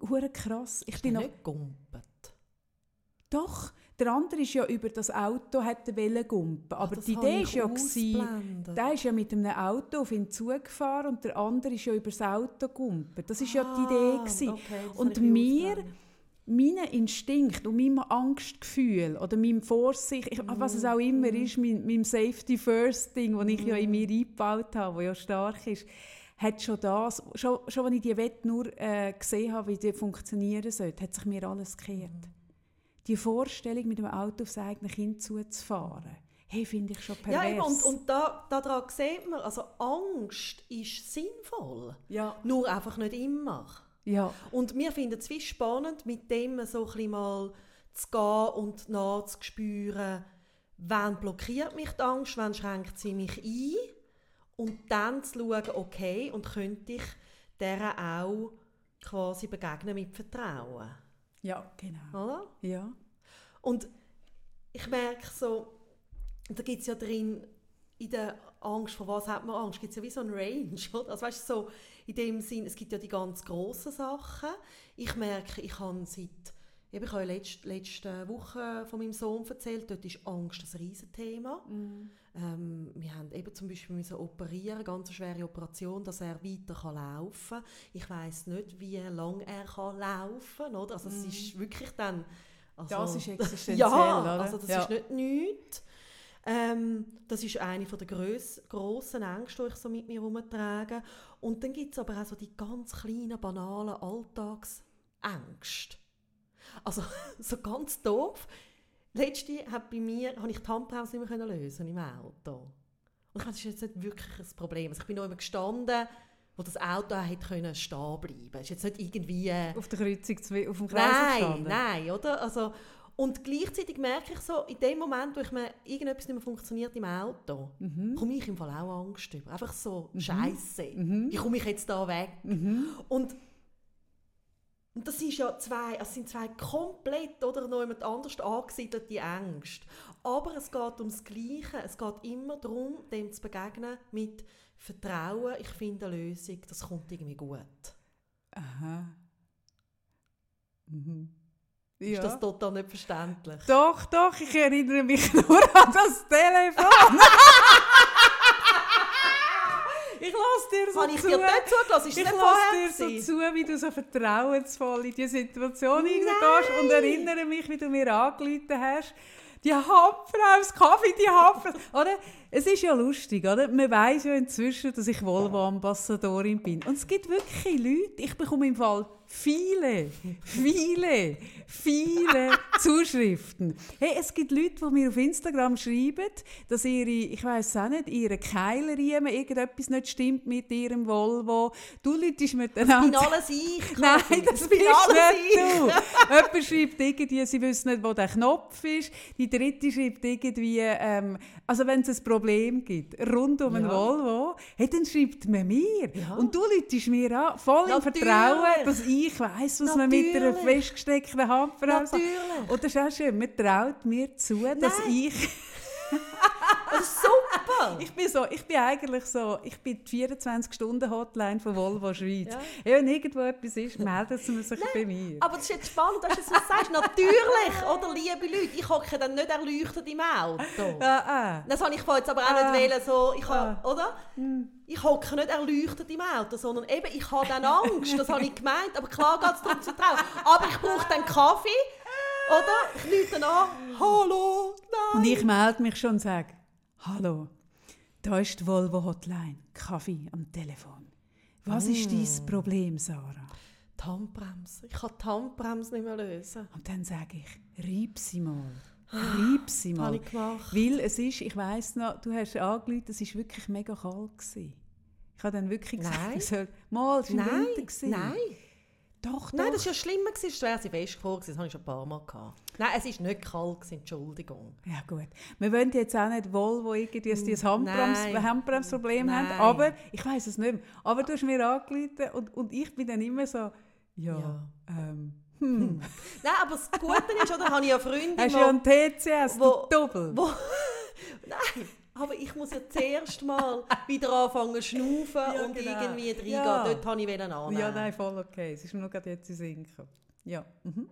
A: Hure krass.
B: Ich bin noch... nicht gumpet.
A: Doch, der andere ist ja über das Auto hätte gumpen, aber Ach, die Idee ist ja gewesen, der ist ja mit einem Auto auf ihn zugefahren und der andere ist ja über das Auto gumpen. Das ist ah, ja die Idee ah, gewesen. Okay, und mir mein Instinkt und mein Angstgefühl oder mein Vorsicht, ich, was es auch immer mm. ist, mein, mein Safety First Ding, das ich ja in mir mm. eingebaut habe, das ja stark ist, hat schon das, schon, schon als ich die Wette nur äh, gesehen habe, wie die funktionieren sollte, hat sich mir alles gekehrt. Mm die Vorstellung, mit dem Auto aufs eigene Kind zuzufahren, hey, finde ich schon pervers.
B: Ja, und, und da, daran sieht man, also Angst ist sinnvoll.
A: Ja.
B: Nur einfach nicht immer.
A: Ja.
B: Und wir finden es viel spannend, mit dem so ein mal zu gehen und nachzuspüren, wann blockiert mich die Angst, wann schränkt sie mich ein und dann zu schauen, okay, und könnte ich der auch quasi begegnen mit Vertrauen.
A: Ja, genau.
B: Oder?
A: Ja.
B: Und ich merke so, da gibt es ja drin, in der Angst, vor was hat man Angst, gibt es ja wie so ein Range, oder? Also weißt du, so in dem Sinn, es gibt ja die ganz grossen Sachen. Ich merke, ich habe seit, ich habe letzte, letzte Woche von meinem Sohn erzählt, dort ist Angst ein Riesenthema. Mhm. Ähm, wir haben eben zum Beispiel müssen operieren, eine ganz schwere Operation, dass er weiter kann laufen kann. Ich weiß nicht, wie lange er kann laufen kann. Also es mm. ist wirklich dann...
A: Also, das ist (laughs) existenziell,
B: ja,
A: oder?
B: also das ja. ist nicht nichts. Ähm, das ist eine der gross, grossen Ängste, die ich so mit mir herumtrage. Und dann gibt es aber auch so die ganz kleinen, banalen Alltagsängste. Also (laughs) so ganz doof. Letzte hat bei mir, habe ich die Handbremse nicht mehr lösen im Auto. Und das ist jetzt nicht wirklich ein Problem. Also ich bin noch immer gestanden, wo das Auto hätte können stehen bleiben. Ist jetzt nicht irgendwie...
A: Auf der Kreuzung, auf dem
B: Kreis Nein, nein, oder? Also, Und gleichzeitig merke ich so, in dem Moment, wo ich mir irgendetwas nicht mehr funktioniert im Auto,
A: Mhm.
B: komme ich im Fall auch Angst über. Einfach so, Scheiße,
A: Mhm.
B: wie komme ich jetzt da weg?
A: Mhm.
B: Und, und das ist ja zwei, also sind zwei komplett oder noch jemand anders angesiedelte Ängste. Aber es geht ums Gleiche. Es geht immer darum, dem zu begegnen mit Vertrauen. Ich finde eine Lösung. Das kommt irgendwie gut.
A: Aha. Mhm.
B: Ist
A: Ja.
B: das total nicht verständlich?
A: Doch, doch, ich erinnere mich (laughs) nur an das Telefon. (laughs) ich lasse dir so
B: Habe ich
A: zu.
B: dir dort zugelassen? Ist
A: ich lasse dir so zu, wie du so vertrauensvoll in die Situation
B: Nein.
A: hineingehst und erinnere mich, wie du mir angerufen hast. Die Hampfrau, das Kaffee, die. Oder? Es ist ja lustig, oder? Man weiß ja inzwischen, dass ich Volvo-Ambassadorin bin. Und es gibt wirklich Leute, ich bekomme im Fall viele, viele, viele (laughs) Zuschriften. Hey, es gibt Leute, die mir auf Instagram schreiben, dass ihre, ich weiß auch nicht, ihre Keilerriemen irgendetwas nicht stimmt mit ihrem Volvo. Du läutest dann an
B: bin alles ich. (laughs)
A: Nein, das
B: bin
A: bist
B: alles
A: nicht
B: ich.
A: du. (laughs) Jemand schreibt irgendwie, sie wissen nicht, wo der Knopf ist. Die dritte schreibt irgendwie, ähm, also wenn es ein Problem gibt, rund um
B: Ja.
A: Volvo, hey, dann schreibt man mir.
B: Ja.
A: Und du läutest mir an, voll im
B: Natürlich.
A: Vertrauen, dass ich weiss, was man mit einer
B: Natürlich.
A: festgesteckten Handbremse.
B: Natürlich.
A: Und das ist auch schön, man traut mir zu, dass
B: Nein.
A: ich... (laughs)
B: Das ist super.
A: Ich bin, so, ich bin eigentlich so, ich bin die 24-Stunden-Hotline von Volvo Schweiz.
B: Ja.
A: Wenn irgendwo etwas ist, meldet sie sich bei mir.
B: Aber das ist jetzt spannend, dass du es so sagst. Natürlich, oder liebe Leute, ich hocke dann nicht erleuchtet im Auto.
A: Ah, ah.
B: Das habe ich jetzt aber auch
A: Ah.
B: nicht wählen, so, ich habe,
A: Ah.
B: oder? Ich hocke nicht erleuchtet im Auto, sondern eben, ich habe dann Angst, das habe ich gemeint, aber klar geht es darum zu trauen. Aber ich brauche dann Kaffee, oder? Ich lüte dann an, hallo, nein.
A: Und ich melde mich schon und sage, hallo, da ist die Volvo Hotline, Kaffee am Telefon. Was ist
B: Mm.
A: dein Problem, Sarah?
B: Die Handbremse, ich kann die Handbremse nicht mehr lösen.
A: Und dann sage ich, reib sie mal. Reib sie mal.
B: habe ich gemacht.
A: Weil es ist, ich weiss noch, du hast angerufen, es war wirklich mega kalt. Gewesen. Ich habe dann wirklich gesagt,
B: Nein.
A: ich soll, mal, es war Winter. Gewesen.
B: nein.
A: Doch, doch.
B: Nein, das war ja schlimmer, gewesen, wäre sie festgefahren das habe ich schon ein paar Mal gehabt. Nein, es war nicht kalt, gewesen, Entschuldigung.
A: Ja gut. Wir wollen jetzt auch nicht irgendwie, dass die ein Handbrems,
B: Nein.
A: Handbremsproblem haben. Aber ich weiß es nicht mehr. Aber du hast mir angerufen und, und ich bin dann immer so, ja,
B: Ja.
A: ähm, hm. (laughs)
B: Nein, aber das Gute ist, oder, habe ich ja Freunde,
A: Hast du ja einen TCS,
B: wo-
A: du Doppel.
B: wo, (laughs) Nein, aber ich muss ja zuerst mal (laughs) wieder anfangen zu schnaufen
A: Ja,
B: und
A: genau.
B: irgendwie reingehen.
A: Ja.
B: Dort wollte ich annehmen.
A: Ja, nein, voll okay. Es ist mir nur gerade jetzt gekommen. Ja. Mhm.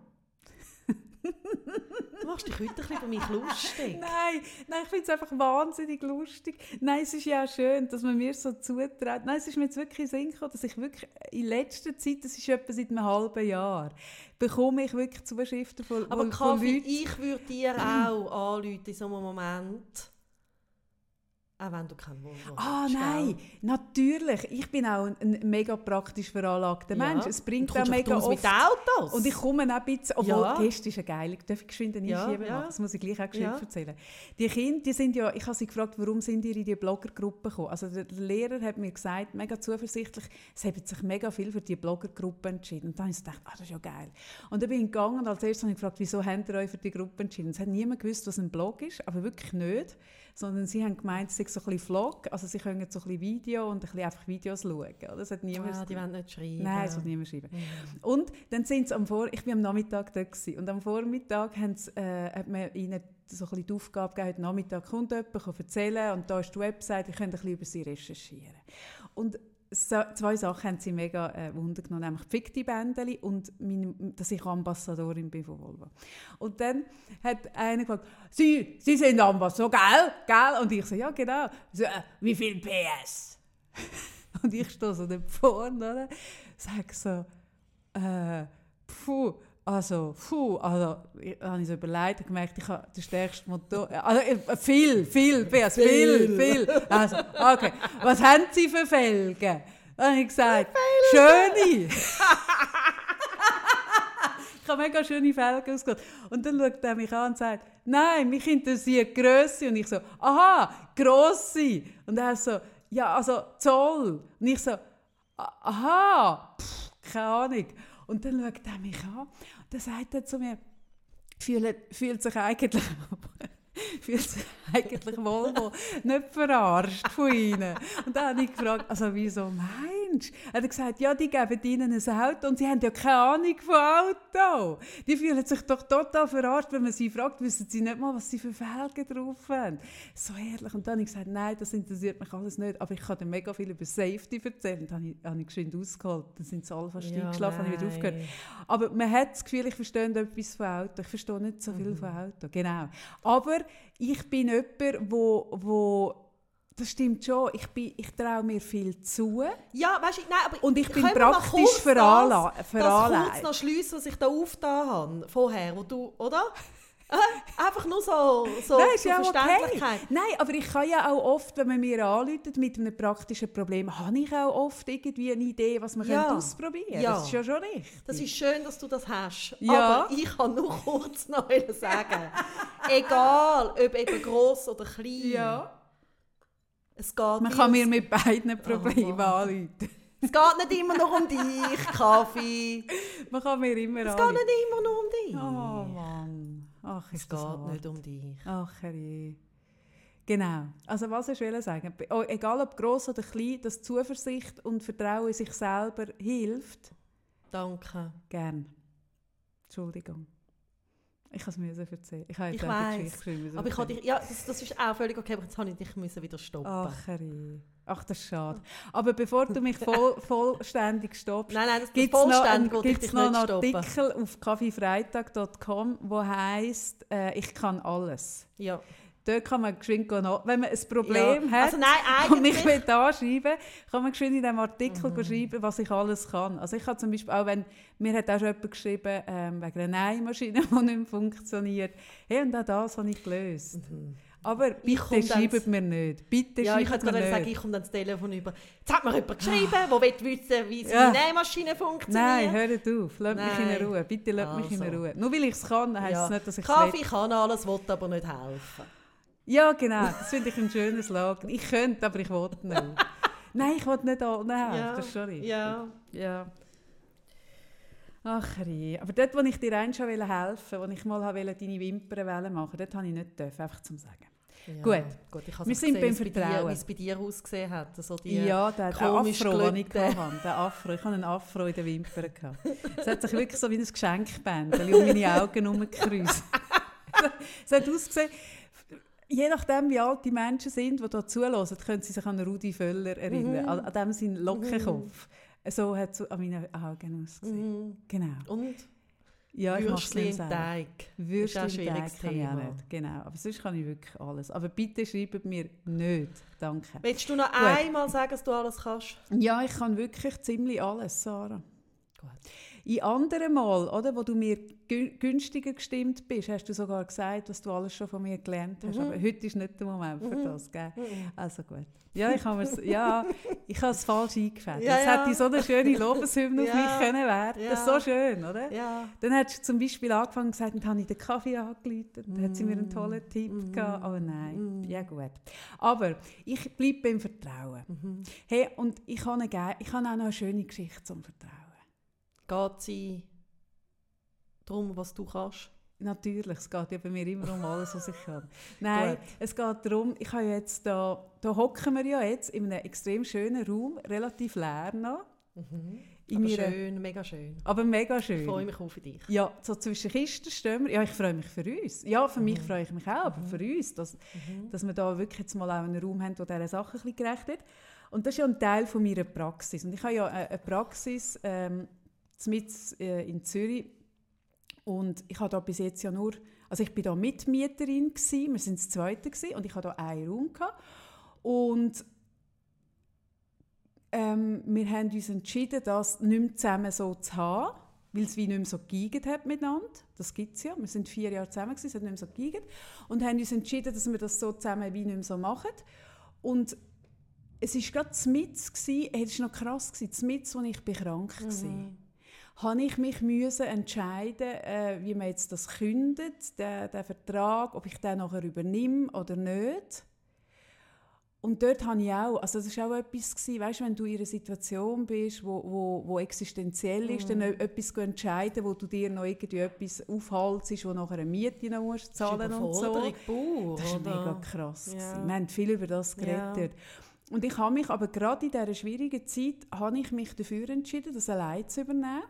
B: Du machst dich heute ein bisschen über mich lustig.
A: Nein, nein, ich finde es einfach wahnsinnig lustig. Nein, es ist ja auch schön, dass man mir so zutraut. Nein, es ist mir jetzt wirklich gekommen, dass ich wirklich in letzter Zeit, das ist etwa seit einem halben Jahr, bekomme ich wirklich Zuschriften von,
B: Aber
A: von, von
B: Kaffee,
A: Leuten.
B: ich würde dir auch anrufen in so einem Moment. Auch wenn du keinen Volvo
A: Ah
B: hast,
A: nein,
B: gell?
A: natürlich. Ich bin auch ein, ein mega praktisch veranlagter
B: Ja.
A: Mensch. Es bringt auch mega oft...
B: mit Autos.
A: Und ich komme auch ein bisschen, obwohl
B: Ja.
A: gestern ist ja geil, darf ich geschwind einen
B: Ja,
A: Einschieben
B: ja.
A: Das muss ich gleich auch geschwind
B: Ja.
A: erzählen. Die Kinder, die sind ja, ich habe sie gefragt, warum sind ihr in die Bloggergruppe gekommen? Also der der Lehrer hat mir gesagt, mega zuversichtlich, es haben sich mega viel für die Bloggergruppe entschieden. Und dann habe ich gedacht, ah, das ist ja geil. Und dann bin ich gegangen und als erstes habe ich gefragt, wieso habt ihr euch für die Gruppe entschieden? Es hat niemand gewusst, was ein Blog ist, aber wirklich nicht. Sondern sie haben gemeint, es sei so ein bisschen Vlog, also sie können so ein bisschen Video und ein bisschen einfach Videos schauen. Oder? Das hat niemand
B: Ah, die wollen nicht schreiben.
A: Nein, das wird niemand schreiben. Und dann sind sie am Vor ich bin am Nachmittag dort gewesen. und am Vormittag haben sie, äh, hat man ihnen so ein bisschen die Aufgabe gegeben, heute Nachmittag kommt jemand, kann erzählen und da ist die Website, ihr könnt ein bisschen über sie recherchieren. Und so, zwei Sachen haben sie mega äh, Wunder genommen, nämlich die Fikti-Bändeli und meine, dass ich Ambassadorin bin von Volvo. Und dann hat einer gesagt, Sie, Sie sind Ambassador, gell? gell? Und ich so, ja genau. So, äh, wie viel PS? (laughs) Und ich stehe so dort vorne, oder? Sag so, äh, puh, also, puh, also, ich habe ich so überlegt und gemerkt, ich habe den stärksten Motor, also, viel, viel, PS, viel, viel. Also, okay, was haben Sie für Felgen? Dann habe ich gesagt, schöne. ich habe mega schöne Felgen ausgesucht. Und dann schaut er mich an und sagt, nein, mich interessiert die Grösse. Und ich so, aha, grosse. Und er so, ja, also Zoll. Und ich so, "Ah, aha, pff, keine Ahnung. Und dann schaut er mich an und dann sagt er zu mir, fühlt, fühlt sich eigentlich (laughs) fühlt sich eigentlich Volvo nicht verarscht von ihnen. Und dann habe ich gefragt, also wieso meinst du? Er hat gesagt, ja, die geben ihnen ein Auto und sie haben ja keine Ahnung von Auto. Die fühlen sich doch total verarscht, wenn man sie fragt, wissen sie nicht mal, was sie für Felgen drauf haben. So herrlich. Und dann habe ich gesagt, nein, das interessiert mich alles nicht, aber ich kann dir mega viel über Safety erzählen. Und dann habe ich, habe ich geschwind ausgeholt. Dann sind sie alle fast ja, eingeschlafen, habe ich wieder aufgehört. Aber man hat das Gefühl, ich verstehe etwas von Auto. Ich verstehe nicht so viel mhm. von Auto. Genau. Aber ich bin jemand, wo, wo das stimmt schon. Ich, ich traue mir viel zu.
B: Ja, weißt du, nein, aber
A: Und ich bin praktisch veranlagt.
B: Das, das kurz noch schliessen, was ich da aufgetan habe, vorher, wo du, oder? (laughs) Einfach nur so, so,
A: Nein,
B: so
A: ja Verständlichkeit. Okay. Nein, aber ich kann ja auch oft, wenn man mir anruft mit einem praktischen Problem, habe ich auch oft irgendwie eine Idee, was man ja. ausprobieren könnte. Ja. Das ist ja schon richtig.
B: Das ist schön, dass du das hast. Ja. Aber ich kann nur (laughs) kurz noch sagen, egal ob eben gross oder klein,
A: ja. Es geht Man kann mir mit beiden Problemen oh, anrufen.
B: Es geht nicht immer nur um dich, Kaffee. (laughs)
A: Man kann mir immer
B: Es geht nicht immer nur um dich.
A: Oh Mann. Ach,
B: es geht hart. nicht um dich.
A: Ach, herrje. Genau. Also was ich will sagen, oh, egal ob groß oder klein, dass Zuversicht und Vertrauen in sich selber hilft.
B: Danke.
A: Gern. Entschuldigung. Ich habe es erzählen. Ich habe
B: jetzt ich weiß. Aber ich dich, ja, das, das ist auch völlig okay, aber jetzt habe ich dich müssen wieder stoppen.
A: Ach. Ach, das ist schade. Aber bevor du mich (laughs) voll, vollständig stoppst,
B: nein, nein, gibt es noch, ein,
A: noch einen Artikel auf kaffeefreitag.com, der heisst äh, «Ich kann alles».
B: Ja.
A: Dort kann man geschwind nach, wenn man ein Problem
B: ja.
A: hat
B: also nein,
A: und mich will anschreiben, kann man geschwind in diesem Artikel mhm. schreiben, was ich alles kann. Also ich habe zum Beispiel auch, wenn, mir hat auch schon jemand geschrieben, ähm, wegen einer Nähmaschine, (laughs) die nicht funktioniert. Hey, und auch das habe ich gelöst. Mhm. Aber bitte schreibt mir nicht. Bitte
B: ja, ich könnte gerade sagen, ich komme dann das Telefon über. Jetzt hat mir jemand geschrieben, der will wissen, wie seine ja. Nähmaschine funktioniert.
A: Nein, hört auf. Lass mich in Ruhe. Bitte lass also. mich in also. Ruhe. Nur weil ich es kann, heisst ja. es nicht, dass ich es
B: Kaffee kann alles, will aber nicht helfen.
A: Ja, genau. Das finde ich ein schönes Slogan. Ich könnte, aber ich wollte nicht. Nein, ich wollte nicht helfen. Ja. Das sorry.
B: Ja.
A: ja. Ach, aber dort, wo ich dir einst schon helfen wollte, wo ich mal deine Wimpern machen dort habe ich nicht dürfen, einfach zum Sagen. Ja, gut. gut ich wir sind beim Vertrauen.
B: Wie es bei dir ausgesehen hat. Also die
A: ja, der, der Afro, den ich hatte. Der Afro. Ich hatte einen Afro in den Wimpern. Es hat sich wirklich so wie ein Geschenkbändel um meine Augen herumgekreuzt. (laughs) es hat ausgesehen, je nachdem, wie alt die Menschen sind, die hier zuhören, können sie sich an Rudi Völler erinnern. Mhm. An, an dem seinen Lockenkopf. Mhm. So hat es an meinen Augen ausgesehen. Mhm. Genau.
B: Und?
A: Ja, ich
B: Würstchen im Teig.
A: Würstchen im Teig kann ich auch nicht. Genau. Aber sonst kann ich wirklich alles. Aber bitte schreibt mir nicht. Danke.
B: Willst du noch Gut. einmal sagen, dass du alles kannst?
A: Ja, ich kann wirklich ziemlich alles, Sarah.
B: Gut.
A: In anderen Mal, oder, wo du mir günstiger gestimmt bist, hast du sogar gesagt, was du alles schon von mir gelernt hast. Mhm. Aber heute ist nicht der Moment für mhm. das. Gell? Mhm. Also gut. Ja, ich habe ja, es falsch eingefädelt. Ja, es ja. hätte so eine schöne Lobeshymne (laughs) ja. auf mich können werden. Ja. Das ist so schön, oder?
B: Ja.
A: Dann hast du zum Beispiel angefangen und gesagt, dann habe ich den Kaffee angeleitet. Dann hat sie mir einen mm. tollen Tipp mm. gegeben. Oh nein, mm. ja gut. Aber ich bleibe beim Vertrauen. Mhm. Hey, und ich habe, eine, ich habe auch noch eine schöne Geschichte zum Vertrauen
B: geht sie darum, was du kannst?
A: Natürlich, es geht ja bei mir immer um alles, was ich kann. (laughs) Nein, es geht darum, ich habe jetzt da, da hocken wir ja jetzt in einem extrem schönen Raum, relativ leer noch.
B: Mhm. aber ihrer, schön, mega schön.
A: Aber mega schön.
B: Ich freue mich auch für dich.
A: Ja, so zwischen Kisten stehen wir. Ja, ich freue mich für uns. Ja, für mhm. mich freue ich mich auch, aber mhm. für uns, dass, mhm. dass wir da wirklich jetzt mal auch einen Raum haben, der dieser Sache ein bisschen gerecht wird. Und das ist ja ein Teil von meiner Praxis. Und ich habe ja eine Praxis... Ähm, mit äh, in Zürich. Und ich habe da bis jetzt ja nur, also ich bin da Mitmieterin gewesen, wir sind das Zweite gewesen, und ich hatte da einen Raum gehabt. Und ähm, wir haben uns entschieden, das nicht mehr zusammen so zu haben, weil es wie nicht mehr so geigert hat miteinander. Das gibt es ja. Wir sind vier Jahre zusammen, gewesen, es hat nicht mehr so geigert. Und haben uns entschieden, dass wir das so zusammen wie nicht mehr so machen. Und es war gerade mit, es war noch krass, mit, als ich krank war. Mhm habe ich mich müssen entscheiden, äh, wie man jetzt das kündet, den, den Vertrag, ob ich den nachher übernehme oder nicht. und dort habe ich auch, also das war auch etwas, gewesen, weißt, wenn du in einer Situation bist, wo, wo, wo existenziell ist, mm. dann mhm. etwas zu entscheiden, wo du dir noch irgendwie etwas aufhaltst, wo nachher eine Miete noch musst zahlen und so.
B: Pur,
A: das
B: war
A: mega krass. Ja. Wir haben viel über das geredet. Ja. Und ich habe mich aber gerade in dieser schwierigen Zeit, habe ich mich dafür entschieden, das allein zu übernehmen.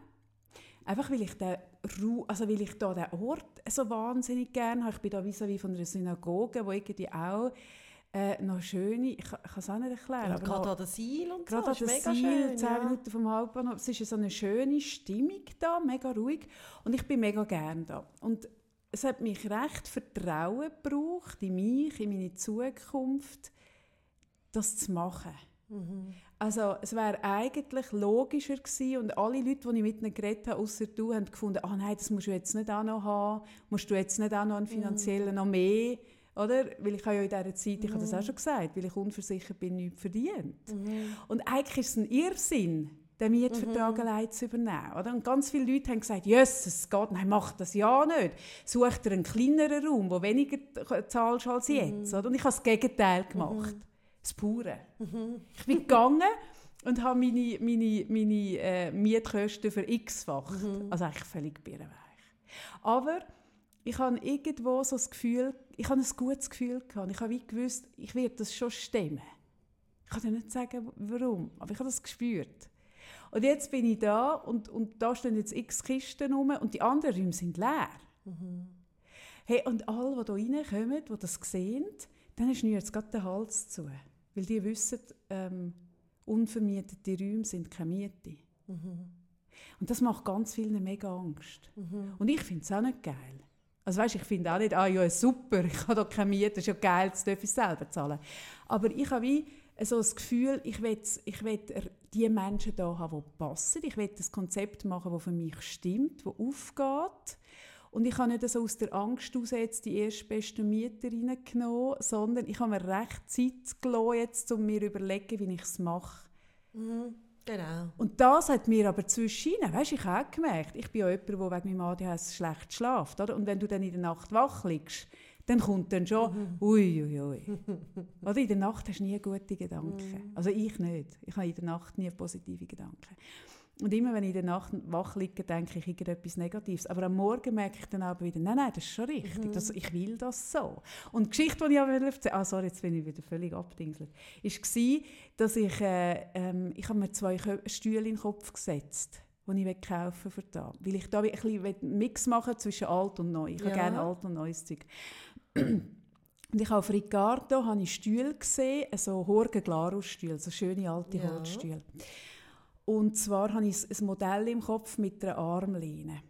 A: Einfach weil ich den Ru also weil ich da den Ort so wahnsinnig gerne habe. Ich bin da vis à von einer Synagoge, wo irgendwie auch äh, noch schöne, ich, ich kann es auch nicht erklären.
B: Ja, gerade an der Seil und
A: gerade so, an der Seil, zehn ja. Minuten vom Hauptbahnhof. Es ist so eine schöne Stimmung da, mega ruhig und ich bin mega gerne da. Und es hat mich recht Vertrauen gebraucht in mich, in meine Zukunft, das zu machen. Mhm. Also es wäre eigentlich logischer gewesen und alle Leute, die ich mit ihnen geredet habe, außer du, haben gefunden, ah nein, das musst du jetzt nicht auch noch haben, musst du jetzt nicht auch noch einen finanziellen mhm. noch mehr oder? Weil ich habe ja in dieser Zeit, ich mhm. habe das auch schon gesagt, weil ich unversichert bin, nichts verdient. Mhm. Und eigentlich ist es ein Irrsinn, den Mietvertrag mhm. allein zu übernehmen. Oder? Und ganz viele Leute haben gesagt, yes, es geht, nein, mach das ja nicht. Such dir einen kleineren Raum, wo weniger zahlst als mhm. jetzt. Oder? Und ich habe das Gegenteil gemacht. Mhm. Das Pure. Mhm. Ich bin gegangen und habe meine, meine, meine äh, Mietkosten für x-fach. Also eigentlich völlig birrenweich. Aber ich habe irgendwo so das Gefühl, ich habe ein gutes Gefühl gehabt. Ich habe wie gewusst, ich werde das schon stemmen. Ich kann dir nicht sagen, warum, aber ich habe das gespürt. Und jetzt bin ich da und, und da stehen jetzt x Kisten rum und die anderen Räume sind leer. Mhm. Hey, und alle, die hier reinkommen, die das sehen, dann schnürt jetzt gerade den Hals zu. Weil die wissen, ähm, unvermietete Räume sind keine Miete. Mhm. Und das macht ganz vielen mega Angst. Mhm. Und ich finde es auch nicht geil. Also weißt, ich finde auch nicht, ah ja, super, (laughs) ich habe doch keine Miete, das ist ja geil, das darf ich selber zahlen. Aber ich habe wie so das Gefühl, ich will, ich will die Menschen da haben, die passen. Ich will das Konzept machen, das für mich stimmt, das aufgeht. Und ich habe nicht so aus der Angst heraus jetzt die erstbeste Mieter reingenommen, sondern ich habe mir recht Zeit gelassen, jetzt, um mir zu überlegen, wie ich es mache.
B: Mhm. Genau.
A: Und das hat mir aber zwischen weißt, ich habe auch gemerkt, ich bin ja jemand, der wegen meinem ADHS schlecht schläft. Oder? Und wenn du dann in der Nacht wach liegst, dann kommt dann schon, mhm. ui, ui, ui. (laughs) Oder in der Nacht hast du nie gute Gedanken. Mhm. Also ich nicht. Ich habe in der Nacht nie positive Gedanken. Und immer wenn ich in der Nacht wach liege, denke ich irgendetwas Negatives. Aber am Morgen merke ich dann aber wieder, nein, nein, das ist schon richtig. Mhm. Das, ich will das so. Und die Geschichte, die ich aber erzählen ah, sorry, jetzt bin ich wieder völlig abdingselt, war, dass ich, äh, ähm, ich habe mir zwei Stühle in den Kopf gesetzt die ich kaufen für da. Weil ich da ein bisschen Mix machen zwischen alt und neu. Ich ja. habe gerne alt und neues Zeug. Und ich habe auf Ricardo habe ich Stühle gesehen, so Horgen Glarus-Stühle, so schöne alte ja. Holzstühle. Und zwar habe ich ein Modell im Kopf mit einer Armlehne.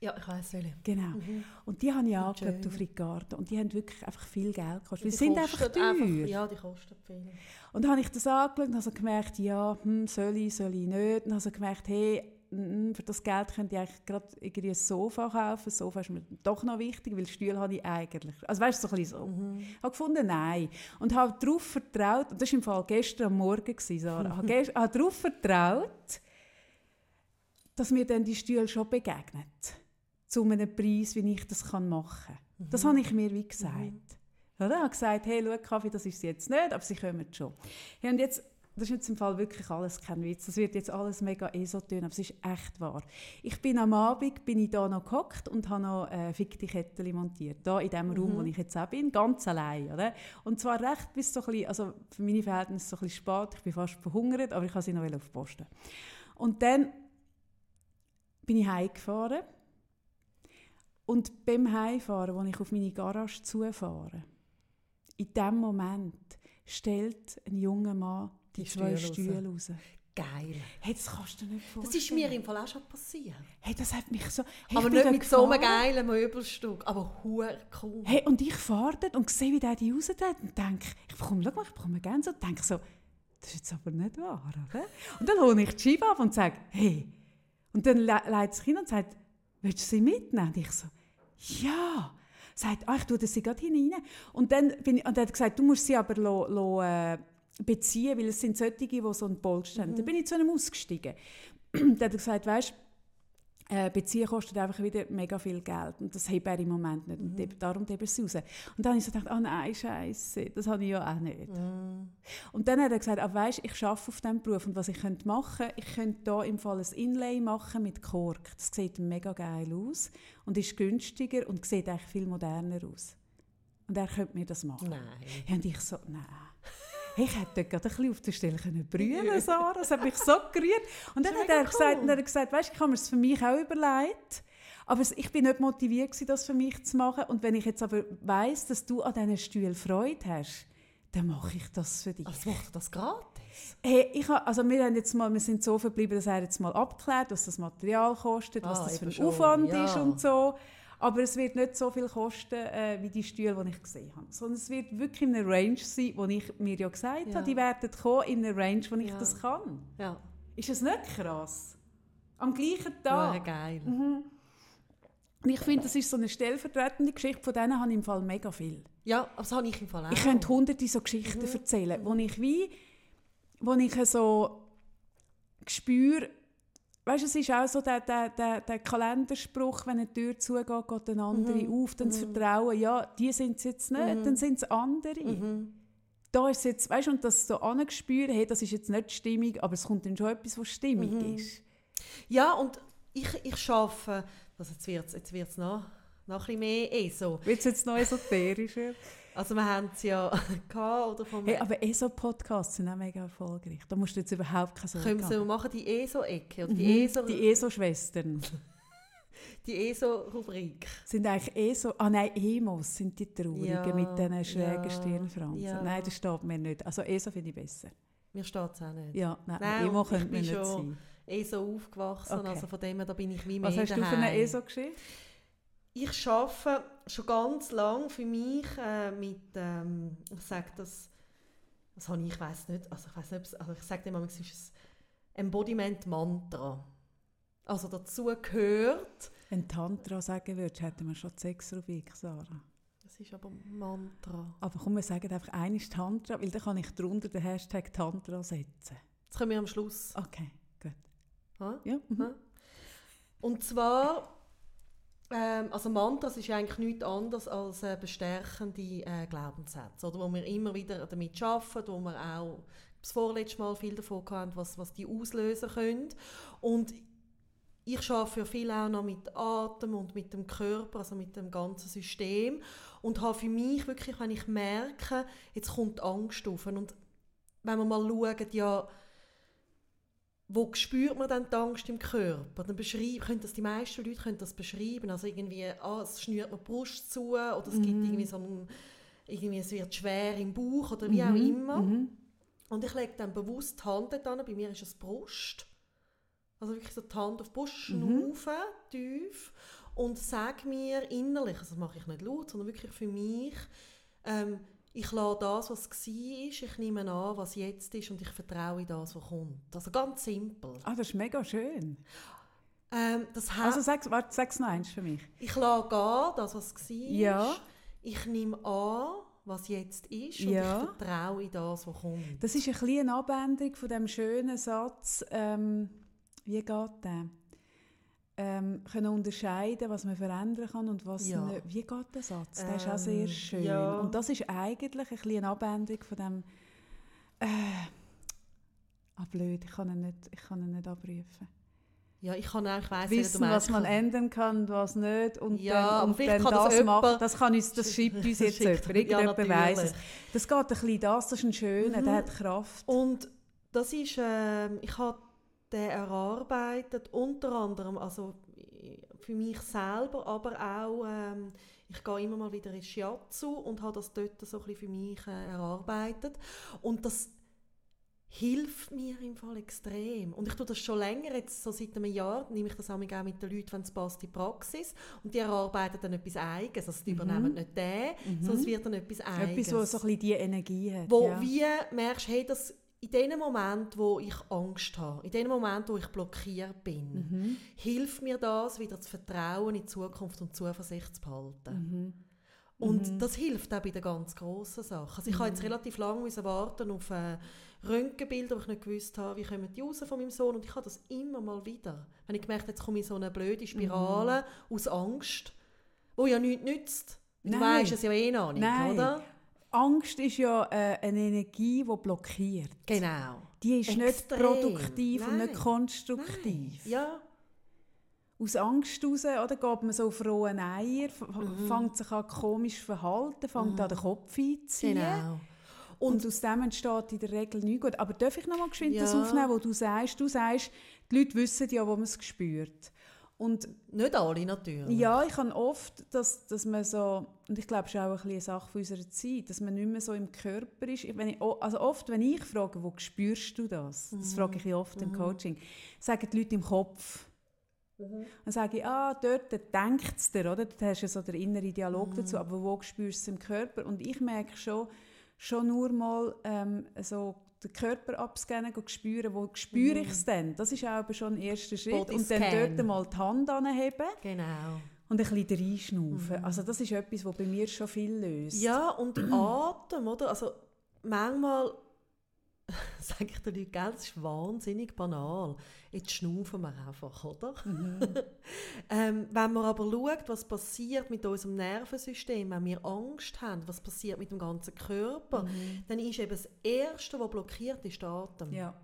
B: Ja, ich weiß welche.
A: Genau. Mhm. Und die habe ich angeschaut auf Ricardo. Und die haben wirklich einfach viel Geld gekostet. Die sind einfach teuer. Einfach,
B: ja, die kosten viel.
A: Und dann habe ich das angeschaut und habe gemerkt, ja, hm, soll ich, soll ich nicht. Und habe gemerkt, hey, für das Geld könnte ich eigentlich gerade irgendwie ein Sofa kaufen. Ein Sofa ist mir doch noch wichtig, weil Stühle habe ich eigentlich. Also weißt du, so ein bisschen so. Mhm. Ich habe gefunden, nein. Und habe darauf vertraut, und das war im Fall gestern am Morgen, Sarah, habe, (laughs) habe darauf vertraut, dass mir dann die Stühle schon begegnen. Zu einem Preis, wie ich das machen kann. Mhm. Das habe ich mir wie gesagt. Mhm. Oder? Ich habe gesagt, hey, schau, Kaffee, das ist jetzt nicht, aber sie kommen schon. Ja, und jetzt das ist jetzt im Fall wirklich alles kein Witz. Das wird jetzt alles mega esoterisch, aber es ist echt wahr. Ich bin am Abend bin ich da noch gehockt und habe noch äh, fickte Kettchen montiert. Da in dem Raum, mhm. wo ich jetzt auch bin, ganz allein. Oder? Und zwar recht bis so ein bisschen, also für meine Verhältnisse so ein bisschen spät. Ich bin fast verhungert, aber ich habe sie noch auf Posten. Und dann bin ich heimgefahren. Und beim Heimfahren, als ich auf meine Garage zufahre, in dem Moment stellt ein junger Mann die, die zwei Stühle raus.
B: Geil.
A: Hey, das kannst du nicht vorstellen.
B: Das ist mir im Fall auch schon passiert.
A: Hey, das hat mich so... Hey,
B: aber nicht mit gefahren. so einem geilen Möbelstück, aber hure cool.
A: Hey, und ich fahre dort und sehe, wie der die raus und denke, ich bekomme, schau mal, ich bekomme gerne so, und denke so, das ist jetzt aber nicht wahr, oder? Und dann hole ich die Scheibe ab und sage, hey. Und dann le leitet es hin und sagt, willst du sie mitnehmen? Und ich so, ja. Sagt, ah, ich tue das sie gerade hinein. Und dann bin ich, und er hat gesagt, du musst sie aber lo, lo, äh, beziehen, weil es sind solche, die so einen Polster haben. Mhm. Dann bin ich zu einem ausgestiegen. (clears throat) der hat gesagt, weißt äh, Beziehen kostet einfach wieder mega viel Geld und das hat er im Moment nicht. Und
B: Mhm.
A: darum eben es raus. Und dann habe ich so gedacht, ah nein, Scheiße, das habe ich ja auch nicht.
B: Mm.
A: Und dann hat er gesagt, ah, weißt, ich arbeite auf diesem Beruf und was ich könnte machen ich könnte hier im Fall ein Inlay machen mit Kork. Das sieht mega geil aus und ist günstiger und sieht eigentlich viel moderner aus. Und er könnte mir das machen.
B: Nein.
A: Ja, und ich so, nein. Ich hätte gerade ein bisschen auf der Stelle können brüllen Sarah. Das hat mich so gerührt. Und dann
B: Das
A: hat er
B: mega
A: gesagt,
B: cool.
A: und er hat gesagt weißt, ich habe mir es für mich auch überlegt, aber ich bin nicht motiviert, gewesen, das für mich zu machen. Und wenn ich jetzt aber weiss, dass du an diesen Stühlen Freude hast, dann mache ich das für dich.
B: Also macht das gratis?
A: Hey, ich ha, also wir, haben jetzt mal, wir sind so verblieben, dass er jetzt mal abklärt, was das Material kostet, was
B: Ah,
A: das für ein Aufwand
B: ja.
A: ist und so. Aber es wird nicht so viel kosten, äh, wie die Stühle, die ich gesehen habe. Sondern es wird wirklich in einer Range sein, wo ich mir ja gesagt
B: Ja.
A: habe, die werden kommen in einer Range, wo ich
B: Ja.
A: das kann.
B: Ja.
A: Ist das nicht krass? Am gleichen
B: Wäre
A: Tag.
B: geil.
A: Mhm. Und ich finde, das ist so eine stellvertretende Geschichte, von denen habe ich im Fall mega viel.
B: Ja, aber das habe ich im Fall auch.
A: Ich könnte hunderte so Geschichten
B: Mhm.
A: erzählen, wo ich wie, wo ich so spüre, weißt du, es ist auch so der, der, der, der Kalenderspruch, wenn eine Tür zugeht, geht eine andere
B: Mhm.
A: auf, dann das Vertrauen, ja, die sind es jetzt nicht,
B: Mhm.
A: dann sind es andere.
B: Mhm.
A: Da ist jetzt, weißt du, und das so angespürt, hey, das ist jetzt nicht stimmig, aber es kommt dann schon etwas, was stimmig
B: Mhm.
A: ist.
B: Ja, und ich, ich arbeite, also jetzt wird es jetzt wird's noch, noch ein bisschen mehr ESO.
A: Wird es jetzt noch esoterischer? (laughs)
B: Also wir haben es ja (laughs) gehabt, oder vom
A: Hey, aber ESO-Podcasts sind auch mega erfolgreich. Da musst du jetzt überhaupt keine Sorge
B: können wir machen, die ESO-Ecke oder
A: Mhm,
B: die ESO- (laughs)
A: Die ESO-Schwestern.
B: die ESO-Rubrik.
A: Sind eigentlich eh so, ah nein, Emos sind die Traurigen
B: Ja,
A: mit diesen schrägen
B: ja,
A: Stirnfransen.
B: ja.
A: Nein, das steht mir nicht. Also ESO finde ich besser.
B: Mir steht es auch nicht.
A: Ja, nein,
B: Nein,
A: Emo
B: und ich
A: könnte
B: bin
A: mir nicht
B: schon
A: sein.
B: ESO aufgewachsen,
A: Okay.
B: also von dem her, da bin ich wie mehr
A: Was hast du für eine
B: daheim.
A: ESO-Geschichte?
B: Ich arbeite schon ganz lange für mich äh, mit, ähm, ich sage das, das habe ich, ich weiß nicht, also ich weiß nicht, also ich sage manchmal, es ist ein Embodiment-Mantra. Also dazu gehört,
A: Wenn Tantra sagen würdest, hätten wir schon die Sexrubrik, Sarah.
B: das ist aber Mantra.
A: Aber komm, wir sagen einfach eines Tantra, weil dann kann ich drunter den Hashtag Tantra setzen.
B: Das können wir am Schluss.
A: Okay, gut.
B: Ha?
A: Ja, mhm.
B: Und zwar, ähm, also Mantras ist eigentlich nichts anderes als äh, bestärkende äh, Glaubenssätze, oder, wo wir immer wieder damit arbeiten, wo wir auch das vorletzte Mal viel davon hatten, was, was die auslösen können. Und ich arbeite viel auch noch mit Atem und mit dem Körper, also mit dem ganzen System. Und habe für mich wirklich, wenn ich merke, jetzt kommt Angst auf. Und wenn wir mal schauen, ja, wo spürt man dann die Angst im Körper? Dann können das die meisten Leute können das beschreiben, also irgendwie, ah, es schnürt mir die Brust zu oder es gibt
A: Mhm.
B: irgendwie so ein, irgendwie, es wird schwer im Bauch oder wie auch
A: Mhm,
B: immer.
A: mhm.
B: Und ich lege dann bewusst die Hand an, bei mir ist es Brust. Also wirklich so die Hand auf die Brust
A: Mhm.
B: schnaufen, tief. Und sage mir innerlich, also das mache ich nicht laut, sondern wirklich für mich, ähm, ich lasse das, was war, ich nehme an, was jetzt ist und ich vertraue in das, was kommt. Also ganz simpel.
A: Ah, das ist mega schön.
B: Ähm,
A: Also sag, warte, sag's noch eins für mich.
B: ich lasse gehen, das, was war.
A: Ja.
B: Ich nehme an, was jetzt ist und
A: Ja.
B: ich vertraue in das, was kommt.
A: Das ist ein eine Abänderung von dem schönen Satz, ähm, wie geht der? Ähm, können unterscheiden, was man verändern kann und was
B: Ja.
A: nicht. Wie geht der Satz? Der ist auch sehr
B: Ähm,
A: schön.
B: ja.
A: Und das ist eigentlich ein bisschen eine Abänderung von dem äh, ah blöd, ich kann ihn nicht, ich kann ihn nicht abrufen.
B: Ja, ich kann auch, ich weiss,
A: Wissen, was man ändern kann und was nicht und
B: Ja,
A: dann, und
B: vielleicht
A: dann
B: kann das
A: das machen. Das, kann uns, das (laughs) schreibt uns jetzt jemand.
B: ja,
A: Irgendjemand weiss es. Das geht ein bisschen das, das ist ein schöner,
B: Mhm.
A: der hat Kraft.
B: Und das ist, ähm, ich habe den erarbeitet, unter anderem, also für mich selber, aber auch, ähm, ich gehe immer mal wieder ins Shiatsu und habe das dort so ein bisschen für mich äh, erarbeitet. Und das hilft mir im Fall extrem. Und ich tue das schon länger, jetzt so seit einem Jahr, nehme ich das auch mit den Leuten, wenn es passt, in die Praxis. Und die erarbeiten dann etwas Eigenes. Also die
A: Mhm.
B: übernehmen nicht den,
A: Mhm.
B: sondern es wird dann etwas Eigenes.
A: Etwas, was so ein bisschen die Energie hat.
B: Wo
A: ja.
B: wie merkst, hey, das in dem Moment, wo ich Angst habe, in dem Moment, wo ich blockiert bin,
A: Mhm.
B: hilft mir das, wieder zu vertrauen in die Zukunft und Zuversicht zu behalten.
A: Mhm.
B: Und mhm. das hilft auch bei den ganz grossen Sachen. Also ich mhm. habe jetzt relativ lange warten auf äh, Röntgenbilder, wo ich nicht gewusst habe, wie kommen die raus von meinem Sohn. Und ich habe das immer mal wieder. Wenn ich gemerkt habe, jetzt komme ich in so eine blöde Spirale mhm. aus Angst, wo ja nichts nützt. Du weißt es ja eh noch nicht, Nein. oder?
A: Angst ist ja äh, eine Energie, die blockiert.
B: Genau.
A: Die ist Extrem. nicht produktiv Nein. und nicht konstruktiv.
B: Nein. Ja.
A: Aus Angst heraus, oder, geht man so auf rohen Eier, mhm. fängt sich an komisch verhalten, fängt mhm. an den Kopf einzuziehen. Genau. Und, und, aus dem entsteht in der Regel nichts gut. Aber darf ich noch mal geschwind ja. das aufnehmen, wo du sagst, du sagst, die Leute wissen ja, wo man es spürt. Und
B: nicht alle natürlich.
A: Ja, ich habe oft, dass, dass man so, und ich glaube, es ist auch eine Sache von unserer Zeit, dass man nicht mehr so im Körper ist. Wenn ich, also oft, wenn ich frage, wo spürst du das? Das mhm. frage ich oft mhm. im Coaching. Sagen die Leute im Kopf. Mhm. Dann sage ich, ah, dort denkt es dir, oder? Dort hast du so den inneren Dialog mhm. dazu, aber wo spürst du es im Körper? Und ich merke schon, schon nur mal ähm, so den Körper abscannen, spüren, wo spüre ich es denn? Das ist auch schon ein erster Schritt. Und dann dort mal die Hand anheben.
B: Genau.
A: Und ein bisschen reinschnaufen. Mhm. Also das ist etwas, was bei mir schon viel löst.
B: Ja, und (clears throat) Atem, oder? Also manchmal (laughs) sage ich den Leuten, das ist wahnsinnig banal. Jetzt schnaufen wir einfach, oder? Mhm. (laughs) ähm, wenn man aber schaut, was passiert mit unserem Nervensystem, wenn wir Angst haben, was passiert mit dem ganzen Körper, mhm. dann ist eben das Erste, was blockiert, ist der Atem.
A: Ja.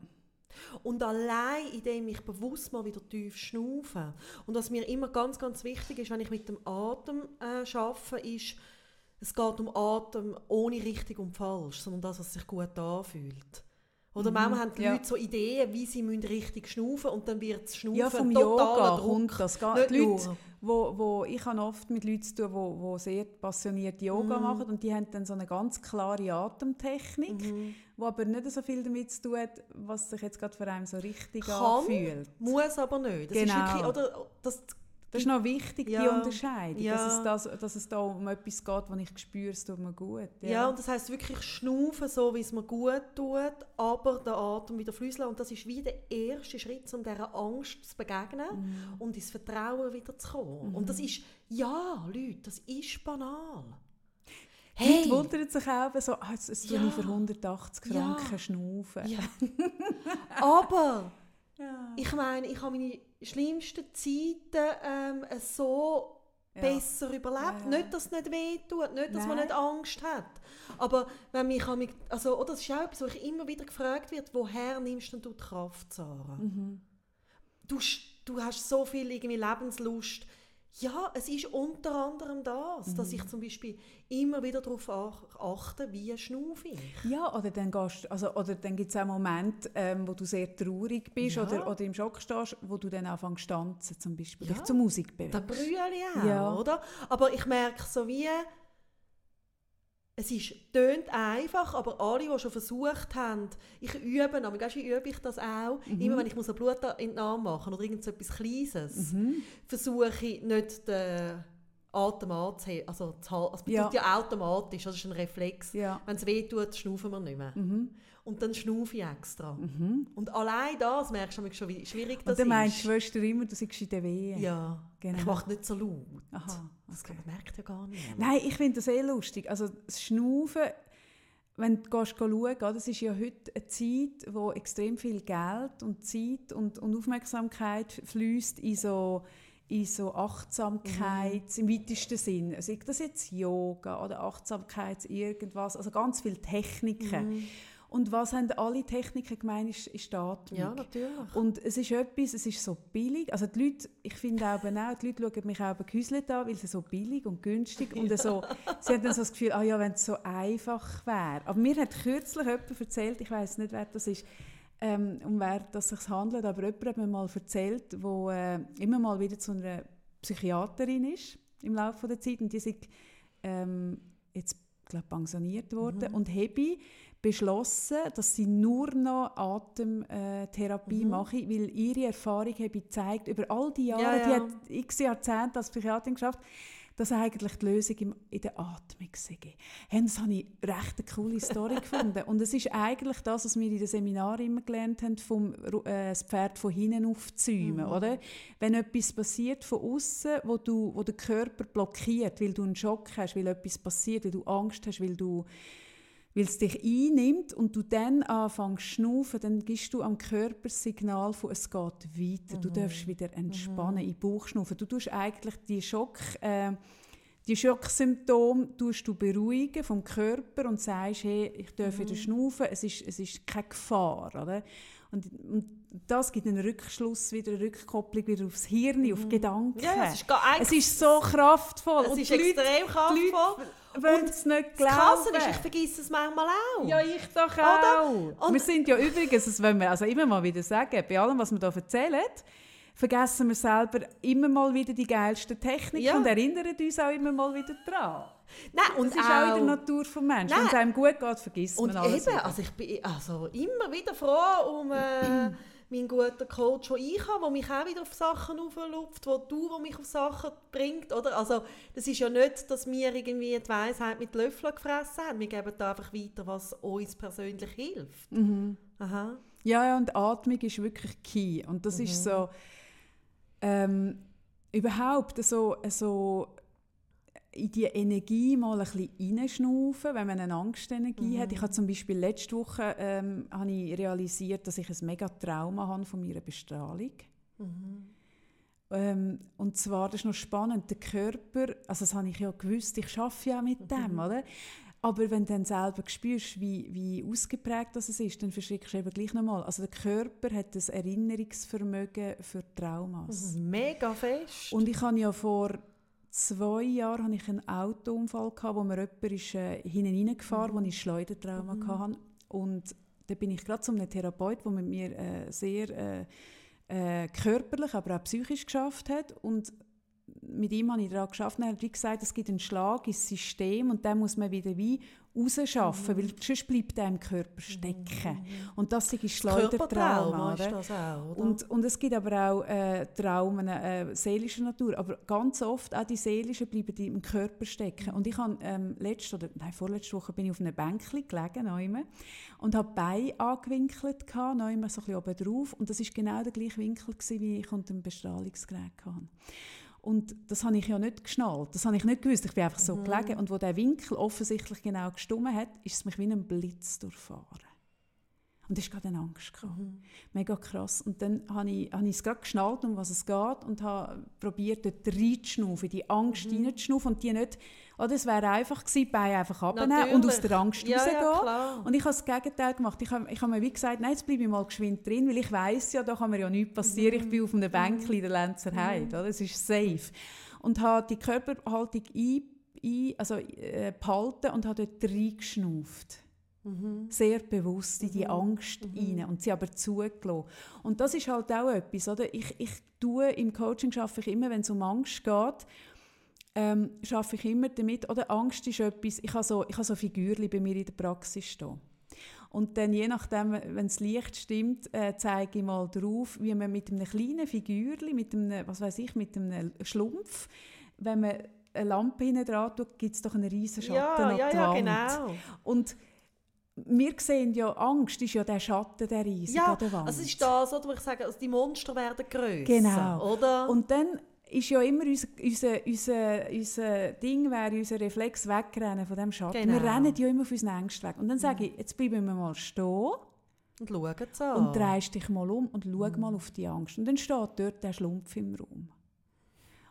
B: Und allein, indem ich bewusst mal wieder tief schnaufe und was mir immer ganz, ganz wichtig ist, wenn ich mit dem Atem äh, arbeite, ist, es geht um Atem ohne richtig und falsch, sondern das, was sich gut anfühlt. Oder mhm. manchmal haben die ja. Leute so Ideen, wie sie richtig schnaufen und dann wird das Schnaufen
A: ja, vom Yoga kommt das. Die Leute, wo, wo, ich habe oft mit Leuten zu tun, die wo sehr passioniert Yoga mhm. machen und die haben dann so eine ganz klare Atemtechnik, mhm. wo aber nicht so viel damit zu tun hat, was sich jetzt gerade für einen so richtig
B: Kann,
A: anfühlt.
B: muss aber nicht. Das genau. Wirklich, oder, das
A: das ist noch wichtig, ja. die Unterscheidung, ja. dass, es das, dass es da um etwas geht, was ich spüre, es tut mir gut.
B: Ja, ja und das heißt wirklich schnaufen, so wie es mir gut tut, aber den Atem wieder flüsseln und das ist wie der erste Schritt, um dieser Angst zu begegnen mhm. und ins Vertrauen wieder zu kommen. Mhm. Und das ist, ja, Leute, das ist banal.
A: Hey. Leute wundern sich auch so, ah, jetzt, jetzt ja. ich für 180 Franken ja. schnaufen.
B: Ja. (laughs) aber ja. ich meine, ich habe meine schlimmsten Zeiten ähm, so ja. besser überlebt. Ja. Nicht, dass es nicht wehtut, nicht, dass Nein. man nicht Angst hat. Aber wenn mich, also, oder das ist auch etwas, wo ich immer wieder gefragt wird, woher nimmst du die Kraft, Sarah? Mhm. Du, du hast so viel irgendwie Lebenslust, ja, es ist unter anderem das, mhm. dass ich zum Beispiel immer wieder darauf achte, wie schnaufe ich.
A: Ja, oder dann, gehst, also, oder dann gibt es auch Momente, ähm, wo du sehr traurig bist ja. oder, oder im Schock stehst, wo du dann anfängst zu tanzen, zum Beispiel, ja. dich zur Musik bewegst.
B: Da brülle ich auch, ja. oder? Aber ich merke so wie, es ist tönt einfach, aber alle, die schon versucht haben, ich übe, aber weißt, übe ich das auch. Mhm. Immer wenn ich muss eine Blutentnahme machen oder irgend so etwas Kleines, mhm. versuche ich nicht den Atem anzuheben. Also, das also, ja. tut ja automatisch, das ist ein Reflex. Ja. Wenn es weh tut, schnaufen wir nicht mehr. Mhm und dann schnaufe ich extra. Mhm. Und allein das merkst du schon, wie schwierig das
A: und dann meint die Schwester immer, du seist in der Wehe.
B: Ja, genau. ich mache nicht so laut. Aha, das merkt ja gar nicht.
A: Nein, ich finde das eh lustig. Also das Schnaufen, wenn du gehst, schauen, das ist ja heute eine Zeit, wo extrem viel Geld und Zeit und, und Aufmerksamkeit fließt in so in so Achtsamkeit mhm. im weitesten Sinn. Also das jetzt Yoga oder Achtsamkeit irgendwas, also ganz viele Techniken. Mhm. Und was haben alle Techniken gemeint, ist, ist die Atmung.
B: Ja, natürlich.
A: Und es ist etwas, es ist so billig. Also die Leute, ich finde auch, die Leute schauen mich auch gehäuselt an, weil es so billig und günstig ja. und (laughs) so, sie haben dann so das Gefühl, ah ja, wenn es so einfach wäre. Aber mir hat kürzlich jemand erzählt, ich weiß nicht, wer das ist, ähm, um wer das sich handelt, aber jemand hat mir mal erzählt, wo äh, immer mal wieder zu einer Psychiaterin ist im Laufe der Zeit und die ist ähm, jetzt glaube pensioniert worden mhm. und Hebi beschlossen, dass sie nur noch Atemtherapie mhm. machen, weil ihre Erfahrung habe gezeigt, über all die Jahre, ja, ja. die hat x Jahrzehnte als Psychiaterin geschafft, dass eigentlich die Lösung in der Atmung sei. Hey, das habe ich recht eine coole Story (laughs) gefunden. Und es ist eigentlich das, was wir in den Seminaren immer gelernt haben, vom äh, das Pferd von hinten aufzäumen, mhm. oder? Wenn etwas passiert von außen, wo du, wo der Körper blockiert, weil du einen Schock hast, weil etwas passiert, weil du Angst hast, weil du weil es dich einnimmt und du dann anfängst zu schnaufen, dann gibst du am Körper das Signal von «es geht weiter». Mhm. Du darfst wieder entspannen, mhm. in den Bauch schnaufen. Du tust eigentlich die Schock... Äh, die Schocksymptome tust du beruhigen vom Körper und sagst, hey, ich darf mhm. wieder schnaufen, es ist, es ist keine Gefahr. Oder? Und, und das gibt einen Rückschluss, wieder eine Rückkopplung wieder aufs Hirn, mhm. auf Gedanken.
B: Ja, es, ist
A: es ist so kraftvoll.
B: Es ist extrem kraftvoll
A: wollen es nicht glauben.
B: Das ist, ich vergesse es manchmal auch.
A: Ja, ich doch auch. Und wir sind ja übrigens, das wollen wir also immer mal wieder sagen, bei allem, was wir hier erzählen, vergessen wir selber immer mal wieder die geilsten Techniken ja. und erinnern uns auch immer mal wieder daran.
B: Nein, und
A: das ist auch, auch in der Natur des Menschen. Wenn es einem gut geht, vergisst
B: und
A: man alles.
B: Eben, also ich bin also immer wieder froh um... Äh, mein guter Coach, den ich habe, der mich auch wieder auf Sachen auflupft, wo du, wo mich auf Sachen bringt, oder? Also, das ist ja nicht, dass wir irgendwie die Weisheit mit Löffeln gefressen haben. Wir geben da einfach weiter, was uns persönlich hilft.
A: Mhm. Aha. Ja, ja, und Atmung ist wirklich key. Und das mhm. ist so, ähm, überhaupt so, so in die Energie mal ein bisschen reinschnaufen, wenn man eine Angstenergie mhm. hat. Ich habe zum Beispiel letzte Woche ähm, habe ich realisiert, dass ich ein mega Trauma habe von meiner Bestrahlung. Mhm. Ähm, und zwar, das ist noch spannend, der Körper, also das habe ich ja gewusst, ich arbeite ja mit dem, mhm. oder? Aber wenn du dann selber spürst, wie, wie ausgeprägt das ist, dann verschreckst du eben gleich nochmal. Also der Körper hat das Erinnerungsvermögen für Traumas.
B: Mhm. Mega fest.
A: Und ich habe ja vor zwei Jahren hatte ich einen Autounfall, gehabt, wo mir jemand ist, äh, hinten reingefahren mhm. wo ich Schleudertrauma mhm. hatte. Und da bin ich gerade zu einem Therapeut, der mit mir äh, sehr äh, äh, körperlich, aber auch psychisch geschafft hat. Und mit ihm habe ich daran geschafft. Er hat wie gesagt, es gibt einen Schlag ins System und den muss man wieder wie rausschaffen, mhm. weil sonst bleibt er im Körper stecken. Mhm. Und das ist Schleudertrauma.
B: Ist das auch, oder?
A: Und, und es gibt aber auch äh, Traumen äh, seelischer Natur, aber ganz oft auch die seelischen bleiben die im Körper stecken. Und ich habe ähm, letzte oder nein, vorletzte Woche bin ich auf einem Bänkchen gelegen und habe Beine angewinkelt gehabt, neume so ein bisschen oben drauf und das ist genau der gleiche Winkel gewesen, wie ich unter dem Bestrahlungsgerät hatte. Und das habe ich ja nicht geschnallt. Das habe ich nicht gewusst. Ich bin einfach so mhm. gelegen. Und wo der Winkel offensichtlich genau gestummen hat, ist es mich wie ein Blitz durchfahren. Und ich gerade Angst. Mhm. Mega krass. Und dann habe ich, habe ich es gerade geschnallt, um was es geht, und habe probiert, dort reinzuschnaufen, die Angst mhm. reinzuschnaufen und die nicht... Oder es wäre einfach gewesen, die Beine einfach abnehmen und aus der Angst ja, rausgehen. Ja, und ich habe das Gegenteil gemacht. Ich habe, ich habe mir wie gesagt, nein, jetzt bleibe ich mal geschwind drin, weil ich weiß ja, da kann mir ja nichts passieren. Mhm. Ich bin auf einem Bänkchen in der Lenzer Heide. Mhm. Oder? Es ist safe. Und habe die Körperhaltung ein, ein, also, äh, behalten und habe dort reingeschnauft. Mhm. Sehr bewusst in die mhm. Angst mhm. rein und sie aber zugelassen. Und das ist halt auch etwas, oder? Ich, ich tue, im Coaching schaffe ich immer, wenn es um Angst geht, ähm, schaffe ich immer damit, oder Angst ist etwas, ich habe so, ich habe so Figürchen bei mir in der Praxis stehen. Und dann je nachdem, wenn das Licht stimmt, äh, zeige ich mal drauf, wie man mit einem kleinen Figürchen, mit einem, was weiß ich, mit einem Schlumpf, wenn man eine Lampe hinten dran tut, gibt es doch einen riesen Schatten
B: ja, ja, ja, genau.
A: Und wir sehen ja, Angst ist ja der Schatten, der riesig ja, an der Wand.
B: Also es ist das, oder, wo ich sage, also die Monster werden grösser.
A: Genau.
B: Oder?
A: Und dann ist ja immer unser, unser, unser, unser Ding, wäre unser Reflex wegrennen von dem Schatten. Genau. Wir rennen ja immer auf unseren Ängsten weg. Und dann sage ich, jetzt bleiben wir mal stehen.
B: Und schauen an.
A: Und drehst dich mal um und schau mhm. mal auf die Angst. Und dann steht dort der Schlumpf im Raum.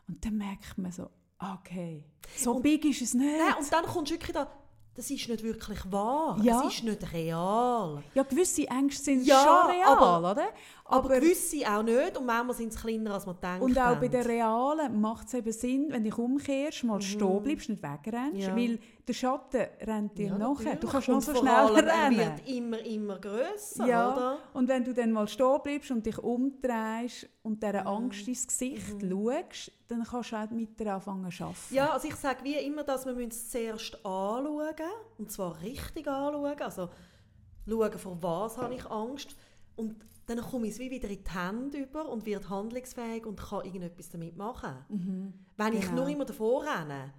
A: Und dann merkt man so, okay, so und, big ist es nicht.
B: Nein, und dann kommst du wirklich da, das ist nicht wirklich wahr. Ja. Es ist nicht real.
A: Ja, gewisse Ängste sind ja, schon real,
B: aber,
A: oder?
B: Aber, aber gewisse auch nicht und manchmal sind sie kleiner, als man denkt.
A: Und auch bei den realen macht es eben Sinn, wenn du dich umkehrst, mal mhm. stehen bleibst, nicht wegrennst, ja. weil der Schatten rennt dir ja, nachher. Du kannst noch so schnell rennen. Er
B: wird immer, immer grösser,
A: ja.
B: oder?
A: Und wenn du dann mal stehen bleibst und dich umdrehst und dieser mhm. Angst ins Gesicht mhm. schaust, dann kannst du auch mit dir anfangen zu arbeiten.
B: Ja, also ich sage wie immer, dass wir es zuerst anschauen und zwar richtig anschauen. Also schauen, vor was habe ich Angst Und dann komme ich es wie wieder in die Hände über und wird handlungsfähig und kann irgendetwas damit machen.
A: Mhm.
B: Wenn ich
A: Genau.
B: nur immer davor renne,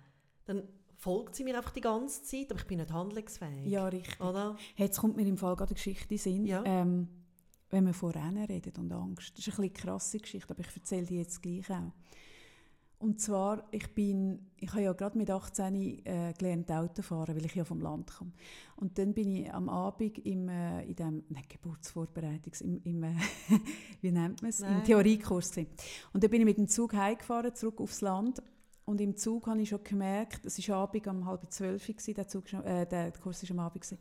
B: dann folgt sie mir einfach die ganze Zeit, aber ich bin nicht handlungsfähig.
A: Ja, richtig.
B: Oder?
A: Jetzt kommt mir im Fall gerade eine Geschichte in Sinn.
B: Ja.
A: Ähm, wenn wir von Rennen reden und Angst. Das ist eine krasse Geschichte, aber ich erzähle die jetzt gleich auch. Und zwar, ich bin, ich habe ja gerade mit 18 äh, gelernt Auto fahren, weil ich ja vom Land komme. Und dann bin ich am Abend im, äh, in dem, nicht Geburtsvorbereitungs, im, im äh, (laughs) wie nennt man es, im
B: Nein.
A: Theoriekurs gewesen. Und dann bin ich mit dem Zug heimgefahren, zurück aufs Land. Und im Zug habe ich schon gemerkt, es war Abend um halb zwölf, der, Zug, äh, der Kurs war am Abend, gewesen,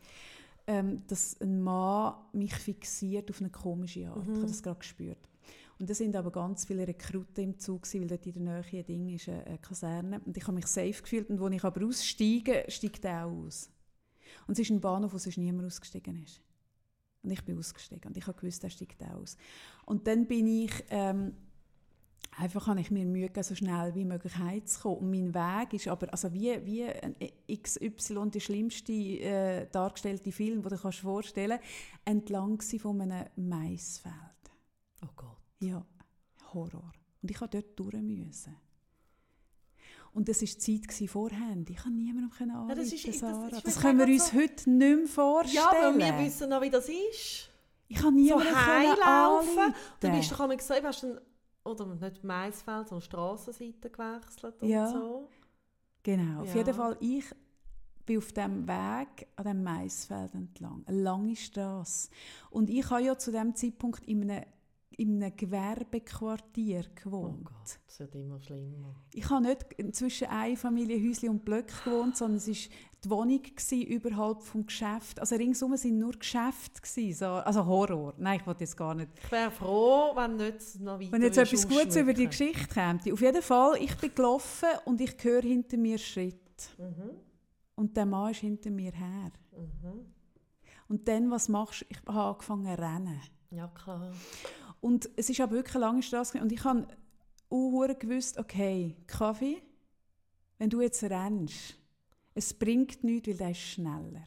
A: ähm, dass ein Mann mich fixiert auf eine komische Art. Ich habe das gerade gespürt. Und da sind aber ganz viele Rekruten im Zug, gewesen, weil dort in der Nähe ein Ding ist, eine eine Kaserne. Und ich habe mich safe gefühlt. Und als ich aber aussteige, steigt er auch aus. Und es ist ein Bahnhof, wo sonst niemand ausgestiegen ist. Und ich bin ausgestiegen. Und ich habe gewusst, er steigt aus. Und dann bin ich... Ähm, Einfach habe ich mir Mühe gegeben, so schnell wie möglich heimzukommen. Und mein Weg ist aber, also wie, wie ein XY, der schlimmste äh, dargestellte Film, den du kannst vorstellen entlang gsi von einem Maisfeld.
B: Oh Gott.
A: Ja, Horror. Und ich musste dort durch. Müssen. Und das war die Zeit gsi vor Handy. Ich kann niemandem können
B: Ja, das
A: anrufen,
B: ist- das
A: Das,
B: mir
A: können wir uns
B: so-
A: heute nicht mehr vorstellen.
B: Ja, aber wir wissen noch, wie das ist.
A: ich kann
B: So
A: niemandem
B: heilaufen.
A: anrufen.
B: Du bist doch einmal gesagt, hast dann, oder nicht Maisfeld, sondern Strassenseite gewechselt und
A: Ja.
B: so.
A: Genau, auf
B: Ja.
A: jeden Fall, ich bin auf dem Weg an dem Maisfeld entlang, eine lange Straße. Und ich habe ja zu dem Zeitpunkt in einem, in einem Gewerbequartier
B: Oh
A: gewohnt.
B: Gott, das wird immer schlimmer.
A: Ich habe nicht zwischen Einfamilienhäuschen und Blöcken gewohnt, sondern es war die Wohnung gewesen, überhalb vom Geschäft. Also ringsum sind nur Geschäfte gewesen, so, also Horror. Nein, ich wollte jetzt gar nicht
B: Ich wäre froh, wenn nicht noch weiter
A: wenn jetzt etwas Gutes über die. Geschichte käme. Auf jeden Fall, ich bin gelaufen und ich höre hinter mir Schritt.
B: Mhm.
A: Und der Mann ist hinter mir her.
B: Mhm.
A: Und dann, was machst du? Ich habe angefangen zu rennen.
B: Ja, klar.
A: Und es ist aber wirklich eine lange Straße. Und ich habe auch gewusst, okay, Kaffee, wenn du jetzt rennst, es bringt nichts, weil der ist schneller.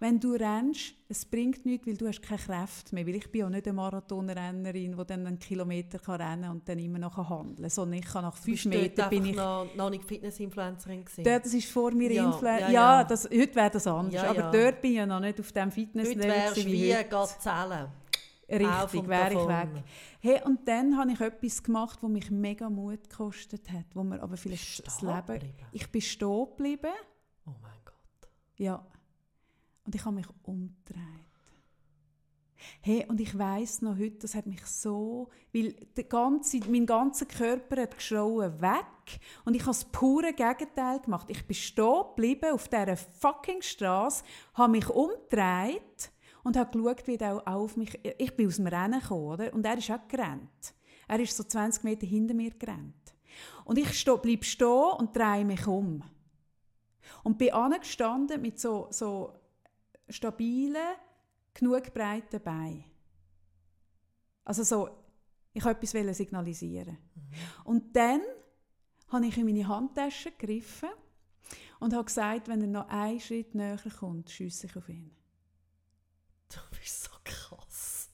A: Wenn du rennst, es bringt nichts, weil du hast keine Kraft mehr. Weil ich bin ja nicht eine Marathonrennerin, die dann einen Kilometer kann rennen kann und dann immer noch handeln kann. Sondern ich kann nach fünf Metern bin ich...
B: noch, noch nicht Fitness-Influencerin gewesen?
A: Dort, das ist vor mir
B: Ja,
A: Influ
B: ja,
A: ja,
B: ja.
A: Das, heute wäre das anders.
B: Ja,
A: aber dort bin ich ja noch nicht auf dem
B: Heute
A: Fitnesslevel
B: wärst du
A: gewesen
B: wie
A: heute. Richtig, wäre ich weg. Hey, und dann habe ich etwas gemacht, das mich mega Mut gekostet hat, wo mir aber vielleicht das Leben...
B: geblieben?
A: Ich bin stehen geblieben,
B: Oh mein Gott.
A: ja. Und ich habe mich umgedreht. Hey, und ich weiß noch heute, das hat mich so... Weil der ganze, mein ganzer Körper hat geschrauen weg und ich habe das pure Gegenteil gemacht. Ich bin stehen geblieben auf dieser fucking Straße, habe mich umgedreht und habe geschaut, wie er auch auf mich... Ich bin aus dem Rennen gekommen, oder? Und er ist auch gerannt. Er ist so 20 Meter hinter mir gerannt. Und ich sto- bleibe stehen und drehe mich um. Und bin angestanden mit so, so stabilen, genug breiten Beinen. Also so, ich wollte etwas signalisieren. Und dann habe ich in meine Handtasche gegriffen und habe gesagt, wenn er noch einen Schritt näher kommt, schiesse ich auf ihn. (laughs)
B: Du bist so krass.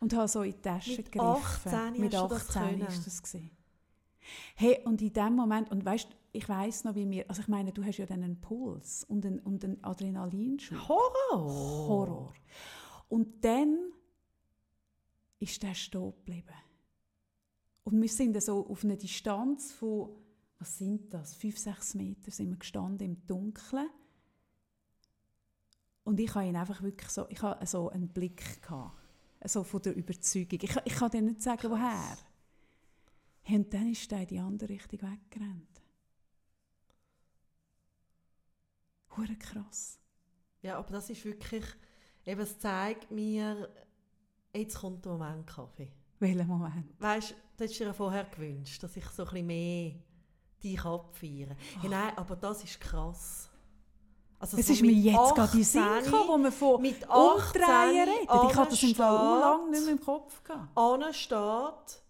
A: Und habe so in die Tasche
B: Mit
A: gegriffen.
B: 18
A: Mit
B: hast du das
A: 18
B: können?
A: ist das gewesen. Hey, und in dem Moment, und weißt, ich weiß noch, wie wir, also ich meine, du hast ja dann einen Puls und einen, und einen Adrenalinschub.
B: Horror.
A: Horror. Und dann ist der stehen geblieben. Und wir sind so auf einer Distanz von, was sind das, fünf, sechs Meter sind wir gestanden im Dunkeln. Und ich habe ihn einfach wirklich so, ich habe so einen Blick gehabt, so von der Überzeugung. Ich, ich kann dir nicht sagen, woher. Hey, Und dann ist er in die andere Richtung weggerannt. Hure krass.
B: Ja, aber das ist wirklich, eben, es zeigt mir, jetzt kommt der Moment Kaffee.
A: Welcher Moment?
B: Weißt du, du hättest dir ja vorher gewünscht, dass ich so ein bisschen mehr dich abfeiere. Hey, nein, aber das ist krass. Also
A: Es
B: so
A: ist mir jetzt gerade in Sinn
B: 18
A: gekommen, wo wir von
B: mit
A: Umdrehen
B: 18
A: reden. Ich hatte das im Fall auch
B: ansteht,
A: lange nicht mehr im Kopf. Gehabt.
B: ansteht,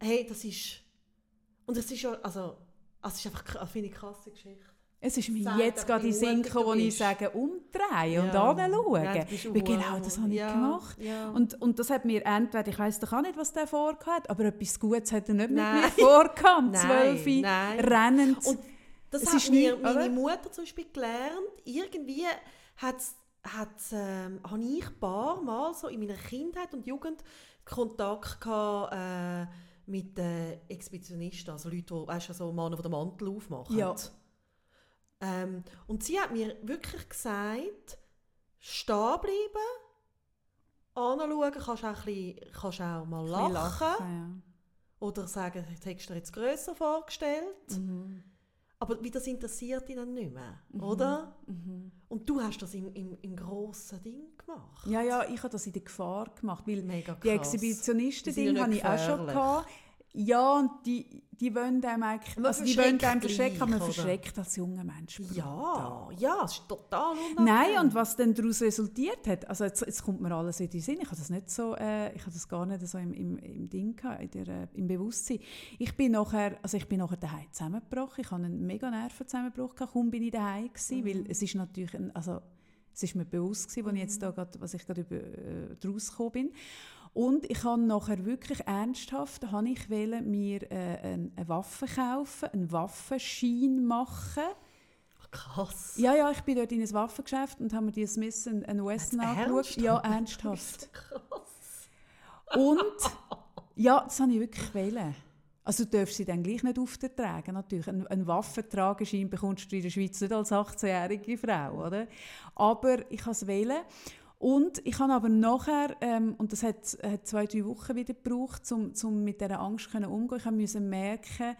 B: hey, das ist, und es ist ja, also, also es ist einfach, ich, eine krasse Geschichte.
A: Es ist mir jetzt gerade in Sinn gekommen, wo ich sage, umdrehen und
B: Ja.
A: anschauen.
B: Ja,
A: Weil genau das habe ich
B: ja,
A: gemacht.
B: ja.
A: Und, und das hat mir entweder, ich weiß doch auch nicht, was der vorgehabt aber etwas Gutes hat er nicht
B: Nein.
A: mit mir vorgehabt. Am
B: Nein,
A: 12
B: nein.
A: rennend.
B: Und das
A: Es
B: hat mir
A: nicht-
B: meine
A: oder?
B: Mutter zum Beispiel gelernt. Irgendwie hat's, hat's, ähm, habe ich ein paar Mal so in meiner Kindheit und Jugend Kontakt gehabt, äh, mit den Expeditionisten, also Leute, die, weißt du, so Männer, die den Mantel aufmachen.
A: Ja.
B: Ähm, und sie hat mir wirklich gesagt, stehen bleiben, anschauen, kannst auch, ein bisschen, kannst auch mal lachen,
A: lachen,
B: oder sagen, hättest du dir jetzt grösser vorgestellt.
A: ja. Mhm.
B: Aber wie das interessiert dich dann nicht mehr,
A: Mhm.
B: oder?
A: Mhm.
B: Und du hast das im, im, im grossen Ding gemacht.
A: Ja, ja, ich habe das in der Gefahr gemacht, weil
B: Mega krass.
A: die Exhibitionisten-Ding
B: sind
A: habe
B: ja
A: ich auch schon gehabt. Ja, und die, die wollen einem eigentlich,
B: Man
A: also die wollen einem verschrecken, aber man verschreckt als junger Mensch.
B: Ja, ja, es ist total unangenehm.
A: Nein, und was dann daraus resultiert hat, also jetzt, jetzt kommt mir alles in den Sinn, ich habe das nicht so, äh, ich habe das gar nicht so im, im, im Ding gehabt, in der, äh, im Bewusstsein. Ich bin nachher, also ich bin nachher daheim zusammengebrochen, ich hatte einen mega Nervenzusammenbruch, gehabt, kaum bin ich daheim gewesen, weil es ist natürlich, ein, also es ist mir bewusst gewesen, als ich jetzt da grad, was ich gerade über, äh, draus gekommen bin. Und ich habe nachher wirklich ernsthaft, habe ich wollen, mir äh, eine, eine Waffe kaufen, einen Waffenschein machen.
B: Krass.
A: Ja, ja, ich bin dort in ein Waffengeschäft und habe mir die Smith and Wesson angeschaut. Ja, ernsthaft. (laughs)
B: Krass.
A: Und ja, das habe ich wirklich wollen. Also du darfst sie dann gleich nicht auftragen, natürlich. Ein, ein Waffentrageschein bekommst du in der Schweiz nicht als 18-jährige Frau, oder? Aber ich habe es wählen. Und ich habe aber nachher, ähm, und das hat, hat zwei, drei Wochen wieder gebraucht, um, um mit dieser Angst können umzugehen, ich habe müssen merken,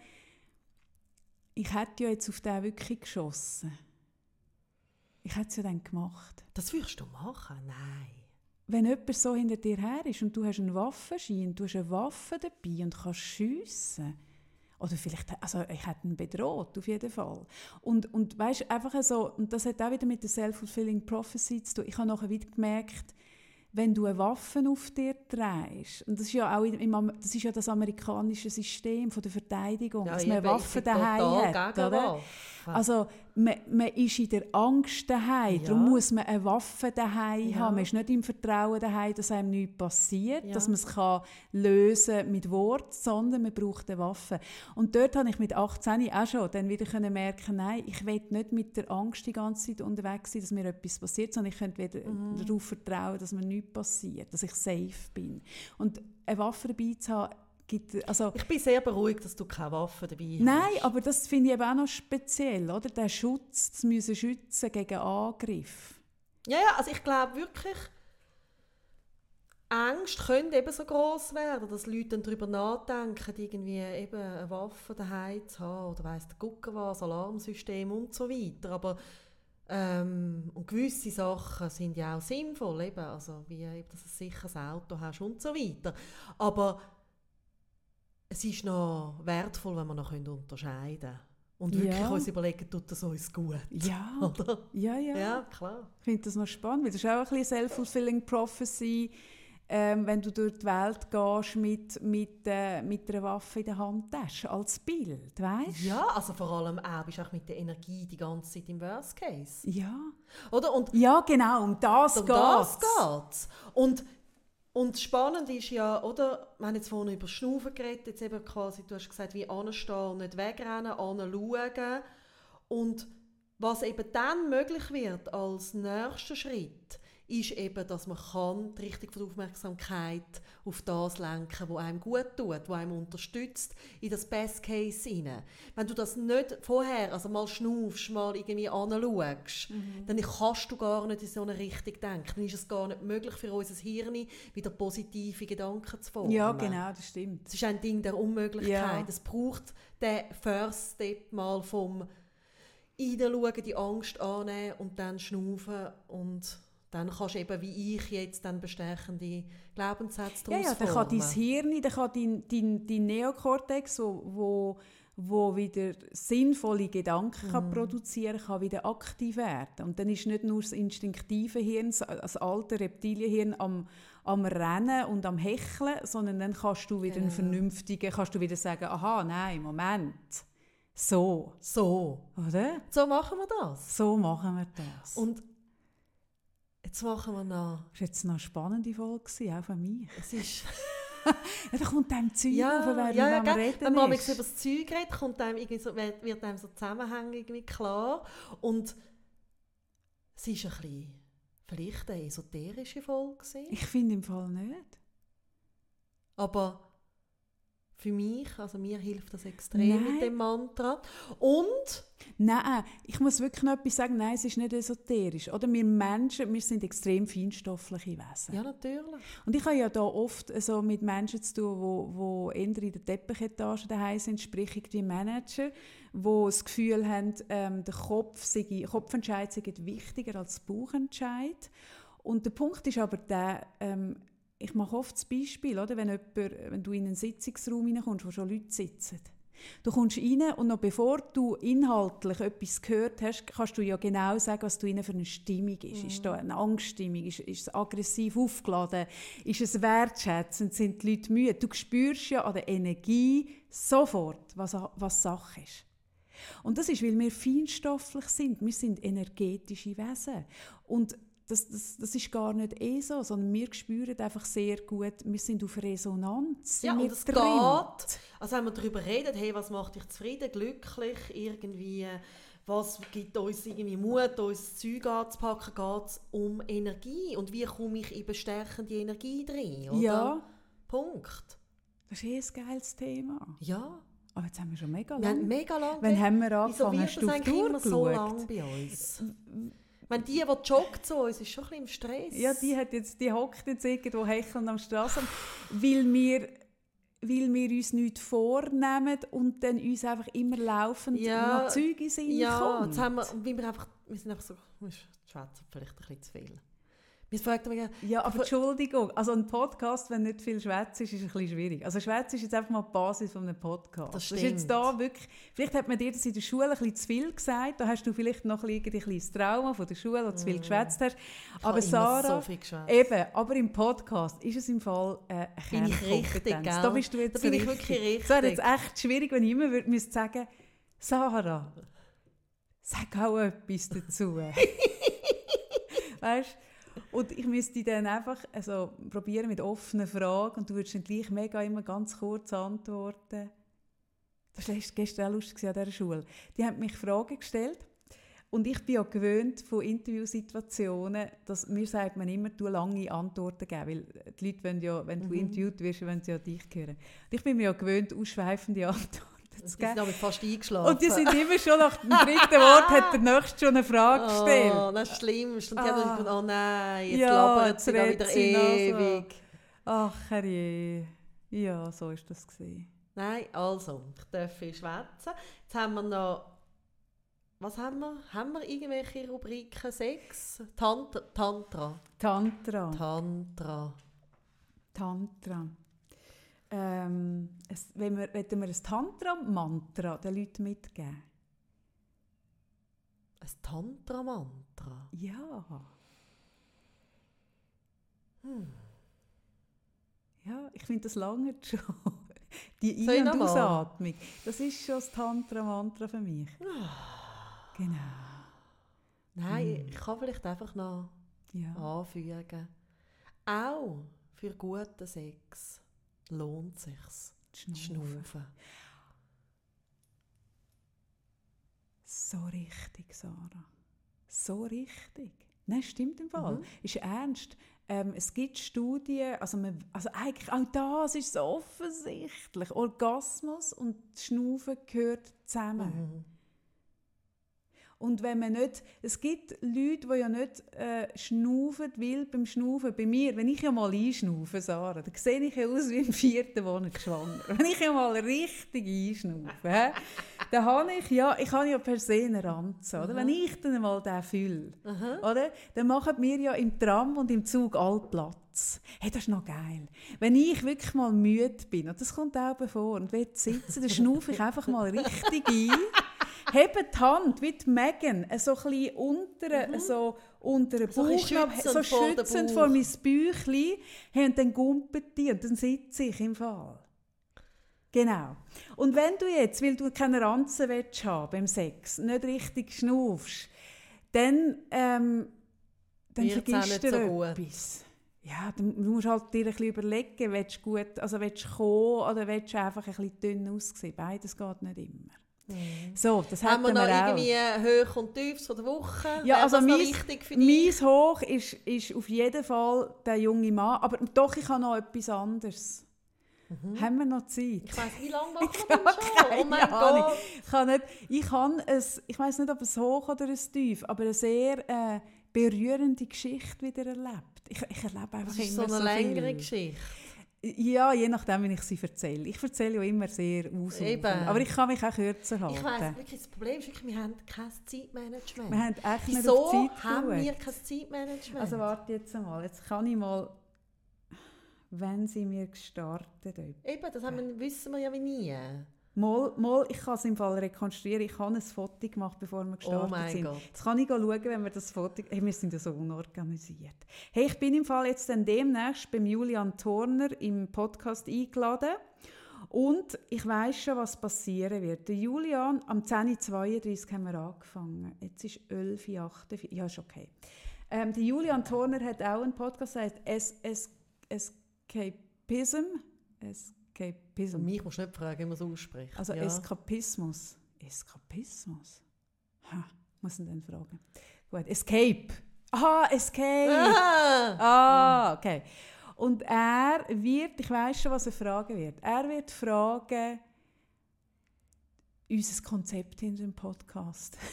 A: ich hätte ja jetzt auf den wirklich geschossen. Ich hätte es ja dann gemacht.
B: Das würdest du machen? Nein.
A: Wenn jemand so hinter dir her ist und du hast einen Waffenschein, du hast eine Waffe dabei und kannst schiessen, oder vielleicht, also ich hätte ihn bedroht, auf jeden Fall. Und, und weißt, einfach so, und das hat auch wieder mit der Self-Fulfilling Prophecy zu tun. Ich habe nachher wieder gemerkt, wenn du eine Waffe auf dir trägst, und das ist ja auch im, das ist ja das amerikanische System von der Verteidigung, dass man eine
B: eben, ich
A: Waffe
B: bin
A: daheim hat, oder?
B: Waffen.
A: Also man, man ist in der Angst daheim,
B: Ja.
A: darum muss man eine Waffe daheim
B: Ja.
A: haben. Man ist nicht im Vertrauen daheim, dass einem nichts passiert,
B: Ja.
A: dass man es kann lösen mit Wort, sondern man braucht eine Waffe. Und dort habe ich mit 18 auch schon dann wieder können merken, nein, ich will nicht mit der Angst die ganze Zeit unterwegs sein, dass mir etwas passiert, sondern ich könnte wieder
B: Mhm.
A: darauf vertrauen, dass mir nichts passiert, dass ich safe bin. Und eine Waffe dabei zu haben, gibt, also
B: Ich bin sehr beruhigt, dass du keine Waffe dabei hast.
A: Nein, aber das finde ich eben auch noch speziell, oder? Der Schutz, das müssen schützen gegen Angriff.
B: Ja, ja, also ich glaube wirklich, Ängste können eben so groß werden, dass Leute dann darüber nachdenken, irgendwie eben eine Waffe daheim zu haben oder weiss der Gucker was, Alarmsystem und so weiter. Aber ähm, und gewisse Sachen sind ja auch sinnvoll, eben, also wie eben, dass du ein sicheres Auto hast und so weiter. Aber es ist noch wertvoll, wenn wir noch unterscheiden können. Und wirklich
A: Ja.
B: uns überlegen, tut das uns gut. (laughs)
A: Ja,
B: Oder?
A: ja, ja.
B: Ja, klar.
A: Ich finde das noch spannend, weil das ist auch ein bisschen Self-Fulfilling Prophecy, ähm, wenn du durch die Welt gehst mit, mit, äh, mit einer Waffe in der Handtasche, als Bild, weißt
B: Ja, also vor allem auch bist du auch mit der Energie die ganze Zeit im Worst Case.
A: Ja.
B: Oder? Und
A: Ja, genau, um das
B: um
A: geht
B: das geht's. Und, und spannend ist ja, oder, wir haben jetzt vorhin über Schnaufen geredet, jetzt eben quasi, du hast gesagt, wie anstehen nicht wegrennen, anschauen. Und was eben dann möglich wird als nächster Schritt, ist eben, dass man kann die Richtung von der Aufmerksamkeit auf das lenken, was einem gut tut, was einem unterstützt, in das Best Case hinein. Wenn du das nicht vorher, also mal schnaufst, mal irgendwie anschaust, dann kannst du gar nicht in so eine Richtung denken. Dann ist es gar nicht möglich für unser Hirn, wieder positive Gedanken zu formen.
A: Ja, genau, das stimmt.
B: Es ist ein Ding der Unmöglichkeit.
A: Ja.
B: Es braucht den First Step mal vom Reinschauen, die Angst annehmen und dann schnaufen und dann kannst du eben, wie ich jetzt, dann bestechende Glaubenssätze
A: Ja,
B: daraus
A: ja, dann kann dein. Hirn, dann kann dein, dein, dein Neokortex, wo, wo, wieder sinnvolle Gedanken kann produzieren kann, wieder aktiv werden. Und dann ist nicht nur das instinktive Hirn, das alte Reptilienhirn am, am Rennen und am Hecheln, sondern dann kannst du wieder einen
B: Genau.
A: vernünftigen, kannst du wieder sagen, aha, nein, Moment, So,
B: So.
A: oder?
B: So machen wir das.
A: So machen wir das.
B: Und jetzt machen wir noch.
A: das war jetzt noch eine spannende Folge, auch für mich.
B: Es ist. (laughs)
A: Da kommt einem Zeug
B: ja,
A: auf, während
B: ja, ja,
A: man reden
B: Wenn man
A: ist.
B: über das Zeug redet, kommt einem irgendwie so, wird wird einem so Zusammenhänge irgendwie klar. Und es ist ein bisschen, vielleicht eine esoterische Folge gewesen.
A: Ich finde im Fall nicht.
B: Aber für mich, also mir hilft das extrem
A: Nein.
B: mit dem Mantra. Und
A: Nein, ich muss wirklich noch etwas sagen. Nein, es ist nicht esoterisch. Oder wir Menschen, wir sind extrem feinstoffliche Wesen.
B: ja, natürlich.
A: Und ich habe ja da oft so mit Menschen zu tun, wo, wo eher in der Teppichetage daheim sind, sprich irgendwie Manager, wo das Gefühl haben, ähm, der Kopf sei, Kopfentscheid sei wichtiger als Bauchentscheid. Und der Punkt ist aber der, ähm, ich mache oft das Beispiel, oder? Wenn, jemand, wenn du in einen Sitzungsraum hineinkommst, wo schon Leute sitzen. Du kommst rein und noch bevor du inhaltlich etwas gehört hast, kannst du ja genau sagen, was du ihnen für eine Stimmung ist. Ist da eine Angststimmung? Ist, ist es aggressiv aufgeladen? Ist es wertschätzend? Sind die Leute müde? Du spürst ja an der Energie sofort, was, was Sache ist. Und das ist, weil wir feinstofflich sind. Wir sind energetische Wesen. Und das, das, das ist gar nicht eh so, sondern wir spüren einfach sehr gut, wir sind auf Resonanz.
B: Ja, und es
A: drin.
B: geht. Also wenn wir darüber reden, hey, was macht dich zufrieden, glücklich, irgendwie, was gibt uns irgendwie Mut, uns das Zeug anzupacken, geht es um Energie. Und wie komme ich in bestärkende Energie drin, oder?
A: Ja,
B: Punkt.
A: das ist eh ein geiles Thema.
B: Ja.
A: Aber jetzt haben wir schon mega lange.
B: mega lange
A: Wann haben wir
B: Wieso
A: angefangen?
B: wird
A: Hast
B: das eigentlich immer so lange bei uns? Wenn die, die joggt uns, ist schon ein bisschen im Stress.
A: Ja, die, hat jetzt, die hockt jetzt irgendwo hechelnd am Straßen, weil wir, weil wir uns nichts vornehmen und dann uns einfach immer laufend
B: Ja,
A: noch Zeug in Sinn
B: Ja,
A: kommt.
B: jetzt haben wir, weil wir einfach, wir sind einfach so, wir schwätzen vielleicht ein bisschen zu viel. Wir fragen mich,
A: Ja, aber Entschuldigung, also ein Podcast, wenn nicht viel Schwätz ist, ist ein bisschen schwierig. Also Schwätz ist jetzt einfach mal die Basis von einem Podcast.
B: Das
A: ist jetzt
B: stimmt.
A: da wirklich, vielleicht hat man dir das in der Schule ein bisschen zu viel gesagt, da hast du vielleicht noch ein, bisschen kleines Trauma von der Schule, wo du zu viel geschwätzt hast.
B: Mm. ich
A: Aber Sarah,
B: so
A: eben, aber im Podcast ist es im Fall äh, eine
B: ich
A: Kernkompetenz.
B: richtig, gell?
A: Da bist du jetzt
B: Da bin ich
A: richtig.
B: wirklich richtig.
A: Es wäre jetzt echt schwierig, wenn ich immer würde müsste sagen Sarah, sag auch etwas dazu. (laughs) weißt Und ich müsste dann einfach also, probieren mit offenen Fragen und du würdest dann gleich mega immer ganz kurz antworten. Das war gestern auch lustig an dieser Schule. Die haben mich Fragen gestellt und ich bin ja gewöhnt von Interviewsituationen, dass mir sagt man immer, du lange Antworten geben, weil die Leute wollen ja, wenn du
B: Mhm.
A: interviewt wirst, wollen sie ja dich hören. Und ich bin mir ja gewöhnt, ausschweifende (laughs) Antworten zu
B: sind
A: geben.
B: damit fast eingeschlafen.
A: Und die sind immer schon nach dem dritten Wort hat der Nächste schon eine Frage gestellt.
B: Oh, das ist schlimm. Und die haben
A: Ah.
B: dann gefunden, oh nein, jetzt
A: Ja,
B: labert sie da wieder
A: sie noch so.
B: ewig.
A: Ach herrje. Ja, so ist das gewesen.
B: Nein, also, ich darf viel schwätzen. Jetzt haben wir noch, was haben wir? Haben wir irgendwelche Rubriken? Sechs? Tantra. Tantra.
A: Tantra.
B: Tantra.
A: Tantra. Ähm, es, wenn wir, wollen wir ein Tantra-Mantra den Leuten mitgeben?
B: Ein Tantra-Mantra.
A: Ja.
B: Hm.
A: Ja, ich finde das lange (laughs) schon. Die Ein- und? Ausatmung, das ist schon das Tantra-Mantra für mich. Genau.
B: Nein,
A: Hm.
B: ich kann vielleicht einfach noch
A: Ja.
B: anfügen. Auch für guten Sex lohnt sich's. zu
A: Schnaufen.
B: Schnaufen.
A: So richtig, Sarah. So richtig. Nein, stimmt im Fall.
B: Mhm.
A: Ist ernst. Ähm, es gibt Studien, also, man, also eigentlich auch das ist so offensichtlich. Orgasmus und Schnaufen gehört zusammen.
B: Mhm.
A: Und wenn man nicht, es gibt Leute, die ja nicht äh, schnaufen, weil beim Schnaufen, bei mir, wenn ich ja mal einschnaufe, Sarah, dann sehe ich ja aus wie im vierten Monat schwanger. wenn ich ja mal richtig einschnaufe, dann habe ich ja, ich habe ja per se eine Ranze, oder?
B: Mhm.
A: Wenn ich dann mal den fühle,
B: Aha.
A: oder? Dann machen wir ja im Tram und im Zug all Platz. Hey, das ist noch geil. Wenn ich wirklich mal müde bin, und das kommt auch bevor, und will sitzen, dann schnaufe ich einfach mal richtig ein. Hebe die Hand, wie die Megan, äh, so ein bisschen unter,
B: Mhm.
A: so unter den
B: So
A: Bauch,
B: bisschen
A: so
B: schützend vor
A: schützend vor mein Bäuchlein. Und dann gumpet die und dann sitze ich im Fall. Genau. Und wenn du jetzt, weil du keine Ranzen willst haben beim Sex, nicht richtig schnaufst, dann, ähm, dann vergisst du
B: so gut.
A: etwas. Ja, du du musst halt dir ein bisschen überlegen, willst du gut, also willst du kommen oder willst du einfach ein bisschen dünn aussehen. Beides geht nicht immer. So, das
B: Haben wir noch
A: auch.
B: irgendwie Hoch und Tiefs von der Woche?
A: Ja,
B: Wäre
A: also
B: das
A: mein,
B: wichtig für dich?
A: mein Hoch ist, ist auf jeden Fall der junge Mann. Aber doch, ich habe noch etwas anderes. Haben wir noch Zeit?
B: Mhm. Ich weiss, wie lange machen (laughs)
A: Ich
B: wir denn
A: habe
B: schon? Oh
A: keine
B: mein
A: Ahnung.
B: Gott.
A: Ich kann nicht, ich habe ein, ich weiß nicht, ob es hoch oder ein tief, aber eine sehr äh, berührende Geschichte wieder erlebt. Ich, ich erlebe einfach
B: Das ist
A: immer
B: so eine
A: so
B: längere
A: viel.
B: Geschichte.
A: Ja, je nachdem, wie ich sie erzähle. Ich erzähle ja immer sehr aus. Aber ich kann mich auch kürzer halten.
B: Ich weiss wirklich, das Problem ist wirklich, wir haben kein Zeitmanagement.
A: wir haben echt nicht
B: Wieso
A: auf Zeit
B: haben wir
A: geschaut.
B: kein Zeitmanagement?
A: Also warte jetzt einmal. Jetzt kann ich mal, wenn sie mir gestartet haben.
B: Eben, das haben wir, wissen wir ja wie nie.
A: Mal, mal, ich kann es im Fall rekonstruieren. Ich habe ein Foto gemacht, bevor wir gestartet
B: Oh
A: sind.
B: Gott.
A: Jetzt kann ich schauen, wenn wir das Foto... Hey, wir sind ja so unorganisiert. Hey, ich bin im Fall jetzt dann demnächst beim Julian Turner im Podcast eingeladen. Und ich weiß schon, was passieren wird. Der Julian, am 10.32 Uhr haben wir angefangen. Jetzt ist 11.48 Uhr. Ja, ist okay. Ähm, der Julian Turner hat auch einen Podcast, der heißt es, es, Escapism.
B: Mich musst du nicht fragen, wie man es ausspricht.
A: Also
B: ja.
A: Eskapismus. Eskapismus? Ha, muss ich dann fragen. Gut, Escape. Aha, Escape.
B: Ah!
A: Ah, okay. Und er wird, ich weiß schon, was er fragen wird. Er wird fragen, unser Konzept hinter dem Podcast. (laughs)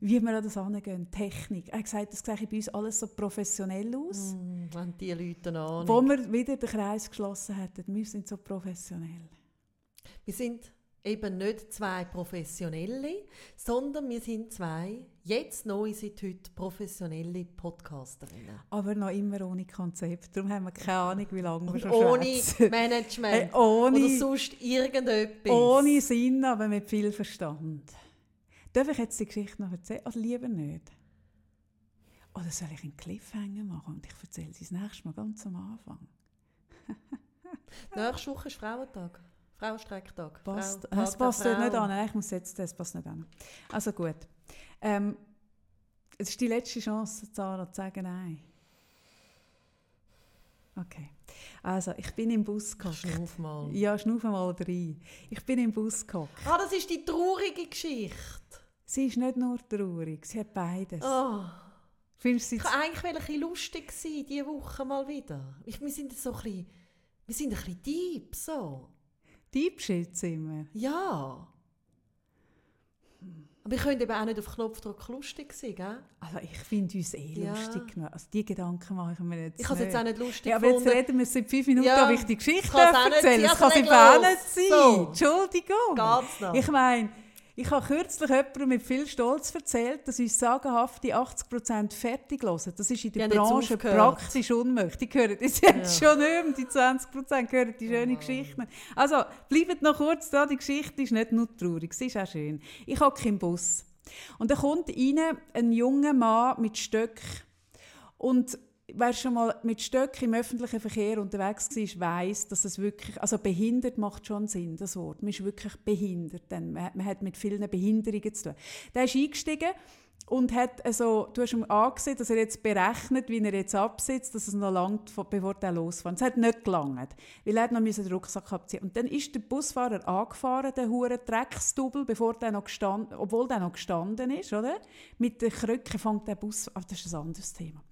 A: Wie wir an das angehen, Technik. Er hat gesagt, das sehe bei uns alles so professionell aus.
B: Hm, Haben die Leute Ahnung?
A: Wo wir wieder den Kreis geschlossen hätten. Wir sind so professionell.
B: Wir sind eben nicht zwei Professionelle, sondern wir sind zwei, jetzt neu seit heute, professionelle Podcasterinnen.
A: Aber noch immer ohne Konzept. Darum haben wir keine Ahnung, wie lange wir schon
B: ohne
A: schwätzen.
B: Management
A: Äh, ohne,
B: oder sonst irgendetwas.
A: ohne Sinn, aber mit viel Verstand. Darf ich jetzt die Geschichte noch erzählen? Oder lieber nicht? Oder soll ich einen Cliffhanger machen und ich erzähle sie das nächste Mal ganz am Anfang? (laughs)
B: Nächste Woche ist Frauentag. Frauenstreiktag.
A: Passt.
B: Frau-
A: Es passt dort nicht
B: Frau.
A: an. Nein, ich muss jetzt, das passt nicht an. Also gut. Ähm, es ist die letzte Chance, Sarah, zu sagen Nein. Okay. Also, ich bin im Bus gehockt.
B: Schnuff mal.
A: Ja, schnuff mal rein. Ich bin im Bus gehockt.
B: Ah, das ist die traurige Geschichte.
A: Sie ist nicht nur traurig, sie hat beides.
B: Oh.
A: Findest du
B: Ich
A: sie
B: war eigentlich ein bisschen lustig sein, diese Woche mal wieder. Ich, wir sind so ein bisschen, wir sind ein bisschen deep, so.
A: Diebschitz immer?
B: Ja. Aber wir können eben auch nicht auf Knopfdruck lustig sein, gell?
A: Also ich finde uns eh
B: Ja.
A: lustig genug. Also die Gedanken mache ich mir jetzt
B: Ich habe es jetzt auch nicht lustig
A: Ja, aber jetzt
B: gefunden.
A: reden wir seit fünf Minuten,
B: Ja,
A: ob ich die Geschichte darf erzählen. Das kann sie
B: leg
A: auch nicht sein.
B: So.
A: Entschuldigung.
B: Geht's noch?
A: Ich meine, ich habe kürzlich jemandem mit viel Stolz erzählt, dass uns sagenhafte 80% fertig hören. Das ist in der Branche praktisch unmöglich. Die hören das jetzt schon nicht die 20% hören die schönen Geschichten. Also, bleibt noch kurz da, die Geschichte ist nicht nur traurig, sie ist auch schön. Ich hocke im Bus und da kommt rein ein junger Mann mit Stöck und wer schon mal mit Stöcken im öffentlichen Verkehr unterwegs war, weiß, dass es wirklich, also behindert macht schon Sinn, das Wort. Man ist wirklich behindert, denn man, hat- mit vielen Behinderungen zu tun. Der ist eingestiegen und hat also, du hast ihm angesehen, dass er jetzt berechnet, wie er jetzt absitzt, dass es noch langt, bevor er losfährt. Es hat nicht gelangt, weil er noch den Rucksack abziehen Und dann ist der Busfahrer angefahren, der hure Drecksdubel, bevor der noch gestanden, obwohl der noch gestanden ist, oder? Mit der Krücke fängt der Bus, ah, das ist ein anderes Thema.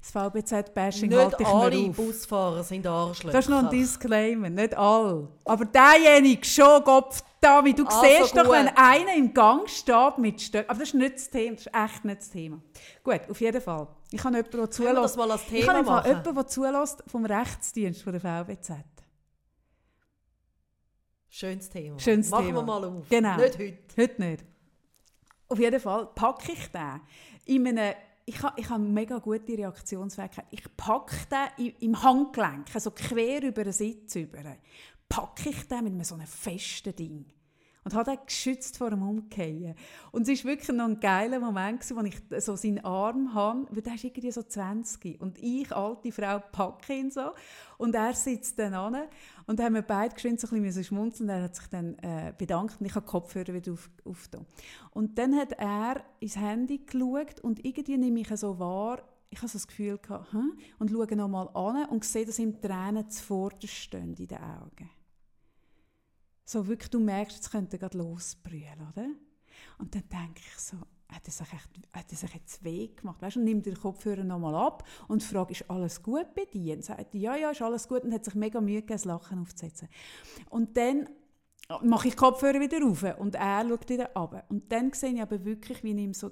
A: Das VBZ-Bashing halte ich
B: alle
A: mir auf.
B: Busfahrer sind Arschlöcher.
A: Das ist noch ein Disclaimer, nicht alle. Aber derjenige schon, Gott, David, du
B: Also
A: siehst doch,
B: gut.
A: wenn einer im Gang steht mit Stöcken. Aber das ist nicht das Thema, das ist echt nicht das Thema. Gut, auf jeden Fall. Ich habe jemanden, der zulässt. Ich habe
B: machen?
A: jemanden, der zulässt vom Rechtsdienst von der VBZ.
B: Schönes Thema.
A: Schönes
B: Machen
A: Thema.
B: wir mal auf.
A: Genau.
B: Nicht heute.
A: Heute nicht. Auf jeden Fall packe ich den in einem, ich habe ich ha mega gute Reaktionsfähigkeit. Ich packe den im, im Handgelenk, also quer über den Sitz über, packe ich den mit so einem festen Ding. Und hat ihn geschützt vor dem Umkehren. Und es war wirklich noch ein geiler Moment, wo ich so seinen Arm habe, weil der ist irgendwie so 20 und ich, alte Frau, packe ihn so. Und er sitzt dann an. Und dann haben wir beide geschwind so ein bisschen schmunzeln. Er hat sich dann äh, bedankt. Und ich habe Kopfhörer wieder auf, auf Und dann hat er ins Handy geschaut und irgendwie nehme ich so wahr, ich habe so das Gefühl gehabt, hm? und schaue nochmal an und sehe, dass ihm Tränen zuvorderst stehen in den Augen. So wirklich, du merkst, jetzt könnte er gerade losbrüllen, oder? Und dann denke ich so, hat er sich, echt, hat er sich jetzt weh gemacht? Weißt, und nimmt den Kopfhörer nochmal ab und fragt, ist alles gut bei dir? Und sagt, ja, ja, ist alles gut und hat sich mega Mühe gegeben, das Lachen aufzusetzen. Und dann mache ich die Kopfhörer wieder rauf und er schaut wieder ab. Und dann sehe ich aber wirklich, wie ihm so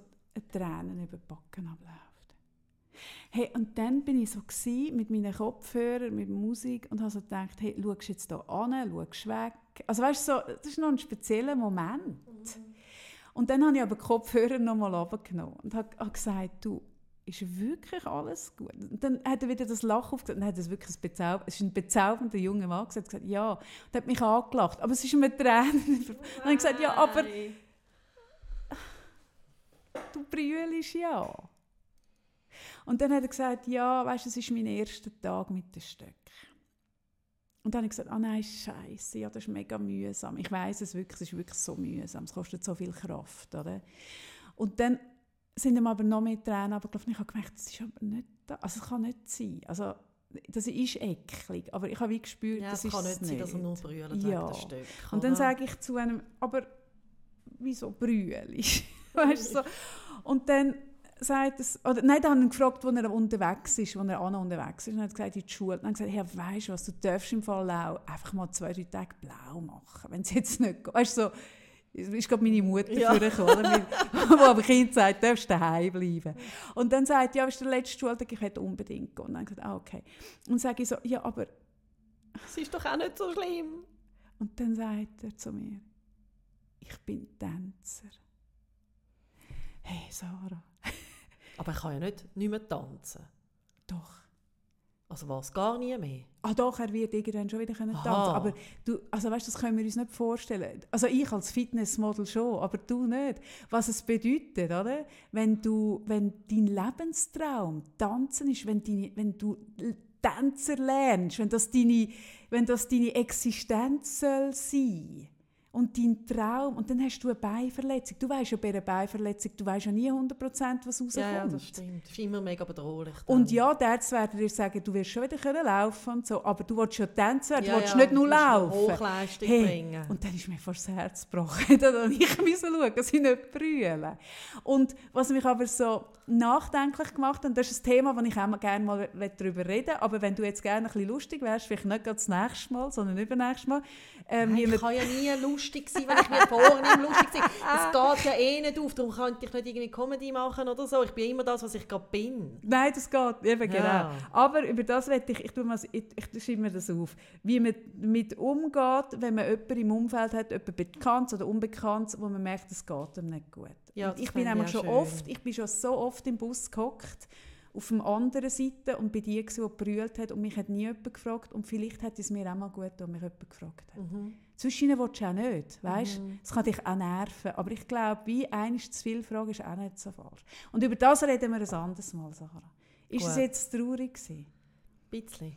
A: Tränen über die Backen abläuft. Hey, und dann bin ich so mit meinen Kopfhörern, mit Musik und habe so gedacht, hey, schaust jetzt hier an, schaust weg. Also weißt du, so, das ist noch ein spezieller Moment. Mhm. Und dann habe ich aber die Kopfhörer nochmal runtergenommen und habe, habe gesagt, du, ist wirklich alles gut? Und dann hat er wieder das Lachen aufgesagt. Dann hat es wirklich ein, Bezaub es ist ein bezaubernder junger Mann gesagt, gesagt, ja. Und hat mich angelacht. Aber es ist mir Tränen. und ich habe gesagt, ja, aber du brüllst ja. Und dann hat er gesagt, ja, weißt du, es ist mein erster Tag mit den Stöcken. Und dann habe ich gesagt, ah oh nein, scheiße, ja, das ist mega mühsam. Ich weiß es wirklich, es ist wirklich so mühsam, es kostet so viel Kraft, oder? Und dann sind ihm aber noch mehr Tränen runtergelaufen. Ich habe gemerkt, das ist aber nicht da. Also es kann nicht sein. Also das ist eklig, aber ich habe wie gespürt,
B: ja,
A: das
B: ist
A: kann
B: nicht sein, dass er nur brüllt
A: ja.
B: Stück.
A: Und dann sage ich zu einem, aber wieso brüllig? (laughs) weißt du, so. Und dann sagt es, oder nein, dann haben ihn gefragt, wo er unterwegs ist, wo er an unterwegs ist, und er hat gesagt, in die Schule. Und dann gesagt, ja, weißt du was, du darfst im Fall auch einfach mal zwei, drei Tage blau machen, wenn es jetzt nicht geht. Weißt du, so, ist gerade meine Mutter ja. vorgekommen, (laughs) wo aber Kind sagt, du darfst daheim bleiben. Und dann sagt ja, ist der letzte Schultag, ich hätte unbedingt gehen. Und dann gesagt, ah, okay. Und dann sage ich so, ja, aber...
B: Es ist doch auch nicht so schlimm.
A: Und dann sagt er zu mir, ich bin Tänzer. Hey, Sarah,
B: aber ich kann ja nicht, nicht mehr tanzen.
A: Doch.
B: Also was, gar nie mehr?
A: Ah doch, er wird irgendwann schon wieder können tanzen Aber du, also weißt, das können wir uns nicht vorstellen. Also ich als Fitnessmodel schon, aber du nicht. Was es bedeutet, oder? Wenn, du, wenn dein Lebenstraum tanzen ist, wenn, deine, wenn du Tänzer lernst, wenn das deine, wenn das deine Existenz soll sein und dein Traum und dann hast du eine Beinverletzung. Du weißt ja bei einer Beinverletzung, du weißt ja nie 100% was rauskommt.
B: Ja, ja, das stimmt. Das ist immer mega bedrohlich.
A: Dann. Und ja, die Ärzte werden dir sagen, du wirst schon wieder können laufen und so, aber du willst schon tanzen, du ja, willst ja, nicht nur laufen.
B: Hochleistung hey. bringen.
A: Und dann ist mir fast das Herz gebrochen. (laughs) dann musste ich schauen, dass ich nicht brüllen. Und was mich aber so nachdenklich gemacht und das ist ein Thema, das ich auch gerne mal darüber reden will, aber wenn du jetzt gerne ein bisschen lustig wärst, vielleicht nicht das nächste Mal, sondern übernächstes Mal.
B: Ähm, Nein, ich kann ja nie lustig sein, wenn ich mir vornehme, lustig sein. Es (laughs) geht ja eh nicht auf, darum könnte ich nicht irgendwie Comedy machen oder so. Ich bin immer das, was ich gerade bin.
A: Nein, das geht, eben genau. Ja. Aber über das werde ich, ich, tue mal, ich, ich schreibe mir das auf, wie man damit umgeht, wenn man jemanden im Umfeld hat, jemanden bekannt oder unbekannt, wo man merkt, es geht ihm nicht gut. Ja, ich bin nämlich schon schön. oft, ich bin schon so oft im Bus gehockt, auf der anderen Seite und bei die, die gebrüllt hat und mich hat nie jemand gefragt und vielleicht hätte es mir auch mal gut, wenn mich jemand gefragt hat. Mhm. Zwischen ihnen willst du auch nicht, weißt? Mhm. Das kann dich auch nerven, aber ich glaube, wie eines zu viel Fragen ist auch nicht so falsch. Und über das reden wir ein anderes Mal, Sarah. Ist es jetzt traurig gewesen?
B: Ein bisschen.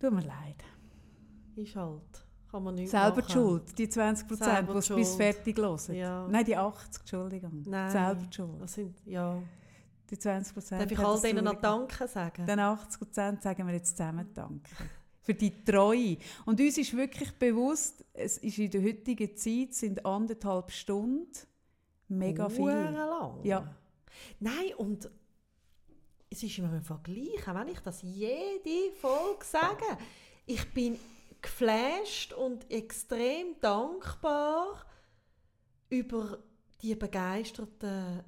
A: Tut mir leid.
B: Ist halt. Kann man nicht
A: Selber
B: die
A: Schuld, die 20 Prozent, die es bis fertig hören.
B: Ja.
A: Nein, die 80, Entschuldigung.
B: Nein,
A: Selber die Schuld.
B: Das sind, ja.
A: Die 20 Prozent.
B: Darf ich all denen noch Danke sagen?
A: Den 80 Prozent sagen wir jetzt zusammen Danke. Für die Treue. Und uns ist wirklich bewusst, es ist in der heutigen Zeit sind anderthalb Stunden mega viel.
B: lang.
A: Ja.
B: Nein, und es ist immer ein Vergleich, auch wenn ich das jede Folge sage. Ich bin geflasht und extrem dankbar über die begeisterten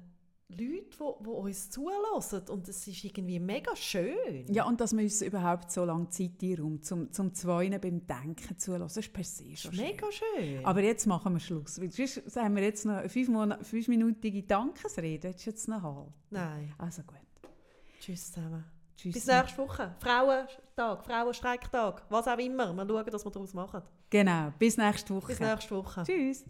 B: Leute, die, die uns zulassen. Und es ist irgendwie mega schön.
A: Ja, und dass wir uns überhaupt so lange Zeit haben, zum, zum Zweinen beim Denken zulassen, ist per se schon
B: schön. Mega schön.
A: Aber jetzt machen wir Schluss. Weil sonst haben wir jetzt noch eine fünfminütige Dankesrede. Willst du jetzt noch halten?
B: Nein.
A: Also gut.
B: Tschüss zusammen. Tschüss. Bis nächste Woche. Frauentag, Frauenstreiktag, was auch immer. Wir schauen, dass wir daraus machen.
A: Genau. Bis nächste Woche.
B: Bis nächste Woche.
A: Tschüss.